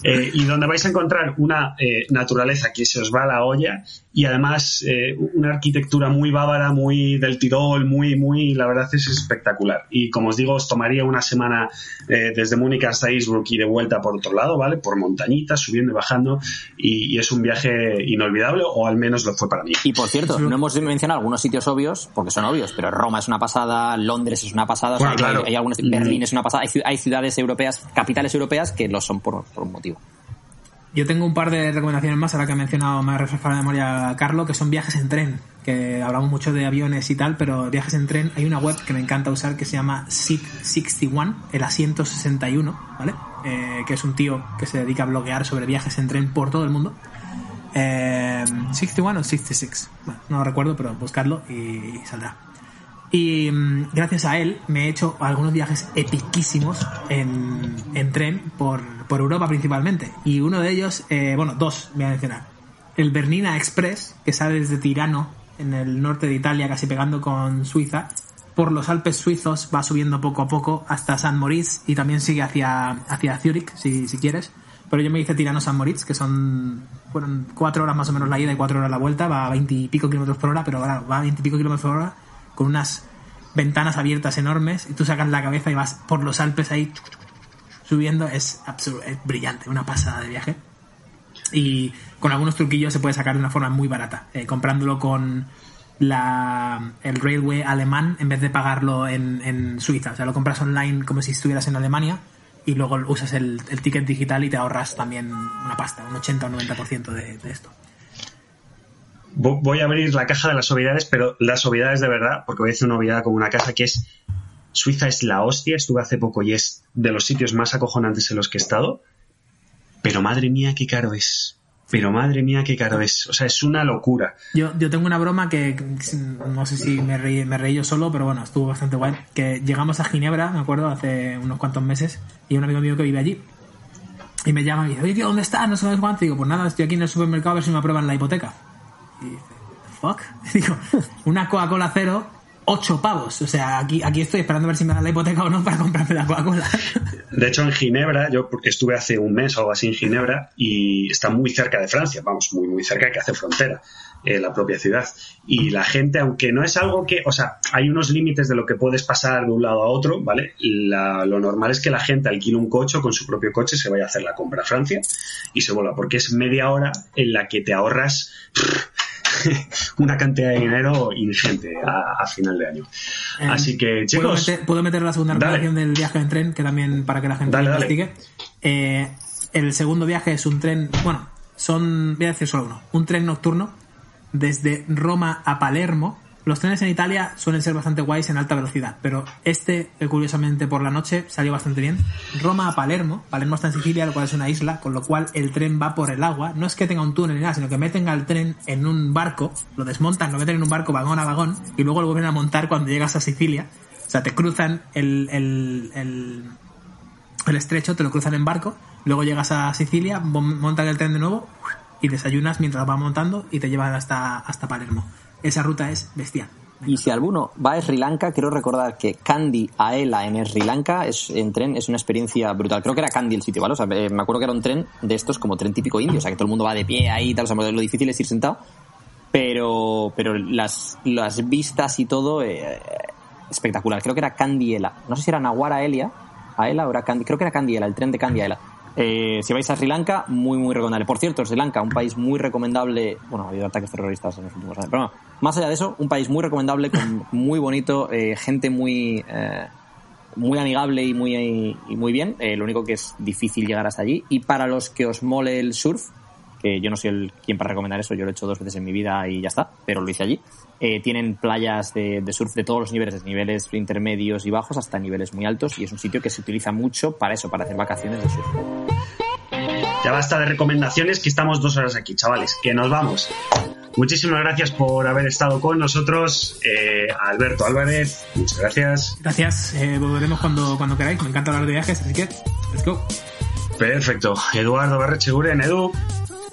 Eh, y donde vais a encontrar una eh, naturaleza que se os va a la olla y además eh, una arquitectura muy bávara, muy del Tirol, muy, muy, la verdad es espectacular. Y como os digo, os tomaría una semana eh, desde Múnich hasta Innsbruck y de vuelta por otro lado, ¿vale? Por montañitas, subiendo y bajando y, y es un viaje inolvidable o al menos lo fue para mí. Y por cierto, no hemos mencionado algunos sitios obvios, porque son obvios, pero Roma es una pasada, Londres es una pasada, o sea, Bueno, claro. hay, hay algunos, Mm. Berlín es una pasada, hay, hay ciudades europeas, capitales europeas que lo son por, por un motivo. Yo tengo un par de recomendaciones más, ahora que ha mencionado, me ha refrescado la memoria Carlos, que son viajes en tren, que hablamos mucho de aviones y tal, pero viajes en tren, hay una web que me encanta usar que se llama Seat 61, el asiento 61, ¿vale? Eh, que es un tío que se dedica a bloguear sobre viajes en tren por todo el mundo. Eh, 61 o 66, bueno, no recuerdo, pero buscarlo y saldrá. Y mm, gracias a él me he hecho algunos viajes epiquísimos en, en tren por, por Europa principalmente. Y uno de ellos, eh, bueno, dos voy a mencionar. El Bernina Express, que sale desde Tirano, en el norte de Italia, casi pegando con Suiza. Por los Alpes suizos va subiendo poco a poco hasta San Moritz y también sigue hacia, hacia Zurich, si, si quieres. Pero yo me hice Tirano-San Moritz, que son fueron cuatro horas más o menos la ida y cuatro horas la vuelta. Va a 20 y pico kilómetros por hora, pero ahora va a 20 y pico kilómetros por hora con unas ventanas abiertas enormes y tú sacas la cabeza y vas por los Alpes ahí subiendo. Es absurdo, es brillante, una pasada de viaje. Y con algunos truquillos se puede sacar de una forma muy barata, eh, comprándolo con la, el railway alemán en vez de pagarlo en, en Suiza. O sea, lo compras online como si estuvieras en Alemania y luego usas el, el ticket digital y te ahorras también una pasta, un 80 o 90% de, de esto. Vo- Voy a abrir la caja de las obviedades, pero las obviedades de verdad, porque voy a decir una obviedad como una caja que es Suiza es la hostia, estuve hace poco y es de los sitios más acojonantes en los que he estado, pero madre mía qué caro es, pero madre mía qué caro es, o sea, es una locura. Yo, yo tengo una broma que no sé si me reí, me reí yo solo, pero bueno, estuvo bastante guay. Que llegamos a Ginebra, me acuerdo, hace unos cuantos meses, y un amigo mío que vive allí. Y me llama y dice, oye, tío, ¿dónde estás? No sé cuánto. Y digo, pues nada, estoy aquí en el supermercado a ver si me aprueban la hipoteca. Y dice, ¿fuck? Y [LAUGHS] digo, una Coca-Cola cero, ocho pavos. O sea, aquí, aquí estoy esperando a ver si me dan la hipoteca o no para comprarme la Coca-Cola. [LAUGHS] De hecho, en Ginebra, yo estuve hace un mes o algo así en Ginebra y está muy cerca de Francia, vamos, muy, muy cerca, que hace frontera eh, la propia ciudad. Y la gente, aunque no es algo que, o sea, hay unos límites de lo que puedes pasar de un lado a otro, ¿vale? Lo normal es que la gente alquile un coche con su propio coche se vaya a hacer la compra a Francia y se vuelva, porque es media hora en la que te ahorras [LAUGHS] una cantidad de dinero ingente a, a final de año. Eh, Así que, ¿Puedo chicos, meter, puedo meter la segunda recomendación del viaje en tren, que también para que la gente dale. investigue. Eh, el segundo viaje es un tren, bueno, son, voy a decir solo uno, un tren nocturno desde Roma a Palermo. Los trenes en Italia suelen ser bastante guays en alta velocidad, pero este, eh, curiosamente por la noche, salió bastante bien. Roma a Palermo, Palermo está en Sicilia, lo cual es una isla, con lo cual el tren va por el agua. No es que tenga un túnel ni nada, sino que meten al tren en un barco, lo desmontan, lo meten en un barco vagón a vagón, y luego lo vuelven a montar cuando llegas a Sicilia. O sea, te cruzan el, el, el, estrecho, te lo cruzan en barco, luego llegas a Sicilia, mon- montan el tren de nuevo y desayunas mientras va montando y te llevan hasta, hasta Palermo. Esa ruta es bestial. Y si alguno va a Sri Lanka, quiero recordar que Kandy Aela en Sri Lanka es, en tren es una experiencia brutal. Creo que era Kandy el sitio, ¿vale? O sea, eh, me acuerdo que era un tren de estos como tren típico indio, o sea, que todo el mundo va de pie ahí y tal. O sea, lo difícil es ir sentado. Pero, pero las, las vistas y todo, eh, espectacular. Creo que era Candiela. No sé si era Naguara Elia, Aela o era Candy. Creo que era Candiela, el tren de Candiela. Eh, si vais a Sri Lanka, muy, muy recomendable. Por cierto, Sri Lanka, un país muy recomendable. Bueno, ha habido ataques terroristas en los últimos años. Pero no, más allá de eso, un país muy recomendable, con [LAUGHS] muy bonito, eh, gente muy. eh, muy amigable y muy, muy bien. Eh, lo único que es difícil llegar hasta allí. Y para los que os mole el surf, que yo no soy el quien para recomendar eso, yo lo he hecho dos veces en mi vida y ya está, pero lo hice allí. Eh, tienen playas de, de surf de todos los niveles, desde niveles intermedios y bajos hasta niveles muy altos, y es un sitio que se utiliza mucho para eso, para hacer vacaciones de surf. Ya basta de recomendaciones, que estamos dos horas aquí, chavales, que nos vamos. Muchísimas gracias por haber estado con nosotros. Eh, Alberto Álvarez, muchas gracias. Gracias, eh, volveremos cuando, cuando queráis. Me encanta hablar de viajes, así que, let's go. Perfecto. Eduardo Barrecheguren, Edu.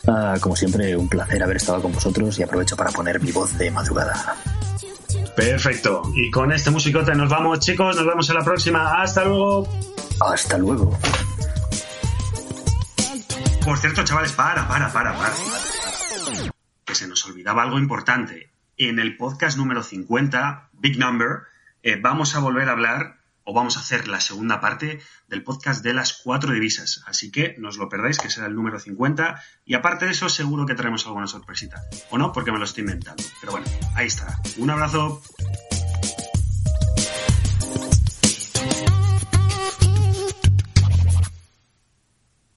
Ah, como siempre, un placer haber estado con vosotros y aprovecho para poner mi voz de madrugada. Perfecto. Y con este musicote nos vamos, chicos. Nos vemos en la próxima. Hasta luego. Hasta luego. Por cierto, chavales, para, para, para, para. Que se nos olvidaba algo importante. En el podcast número 50, Big Number, eh, vamos a volver a hablar o vamos a hacer la segunda parte del podcast de las cuatro divisas. Así que no os lo perdáis, que será el número 50. Y aparte de eso, seguro que traemos alguna sorpresita. O no, porque me lo estoy inventando. Pero bueno, ahí está. Un abrazo.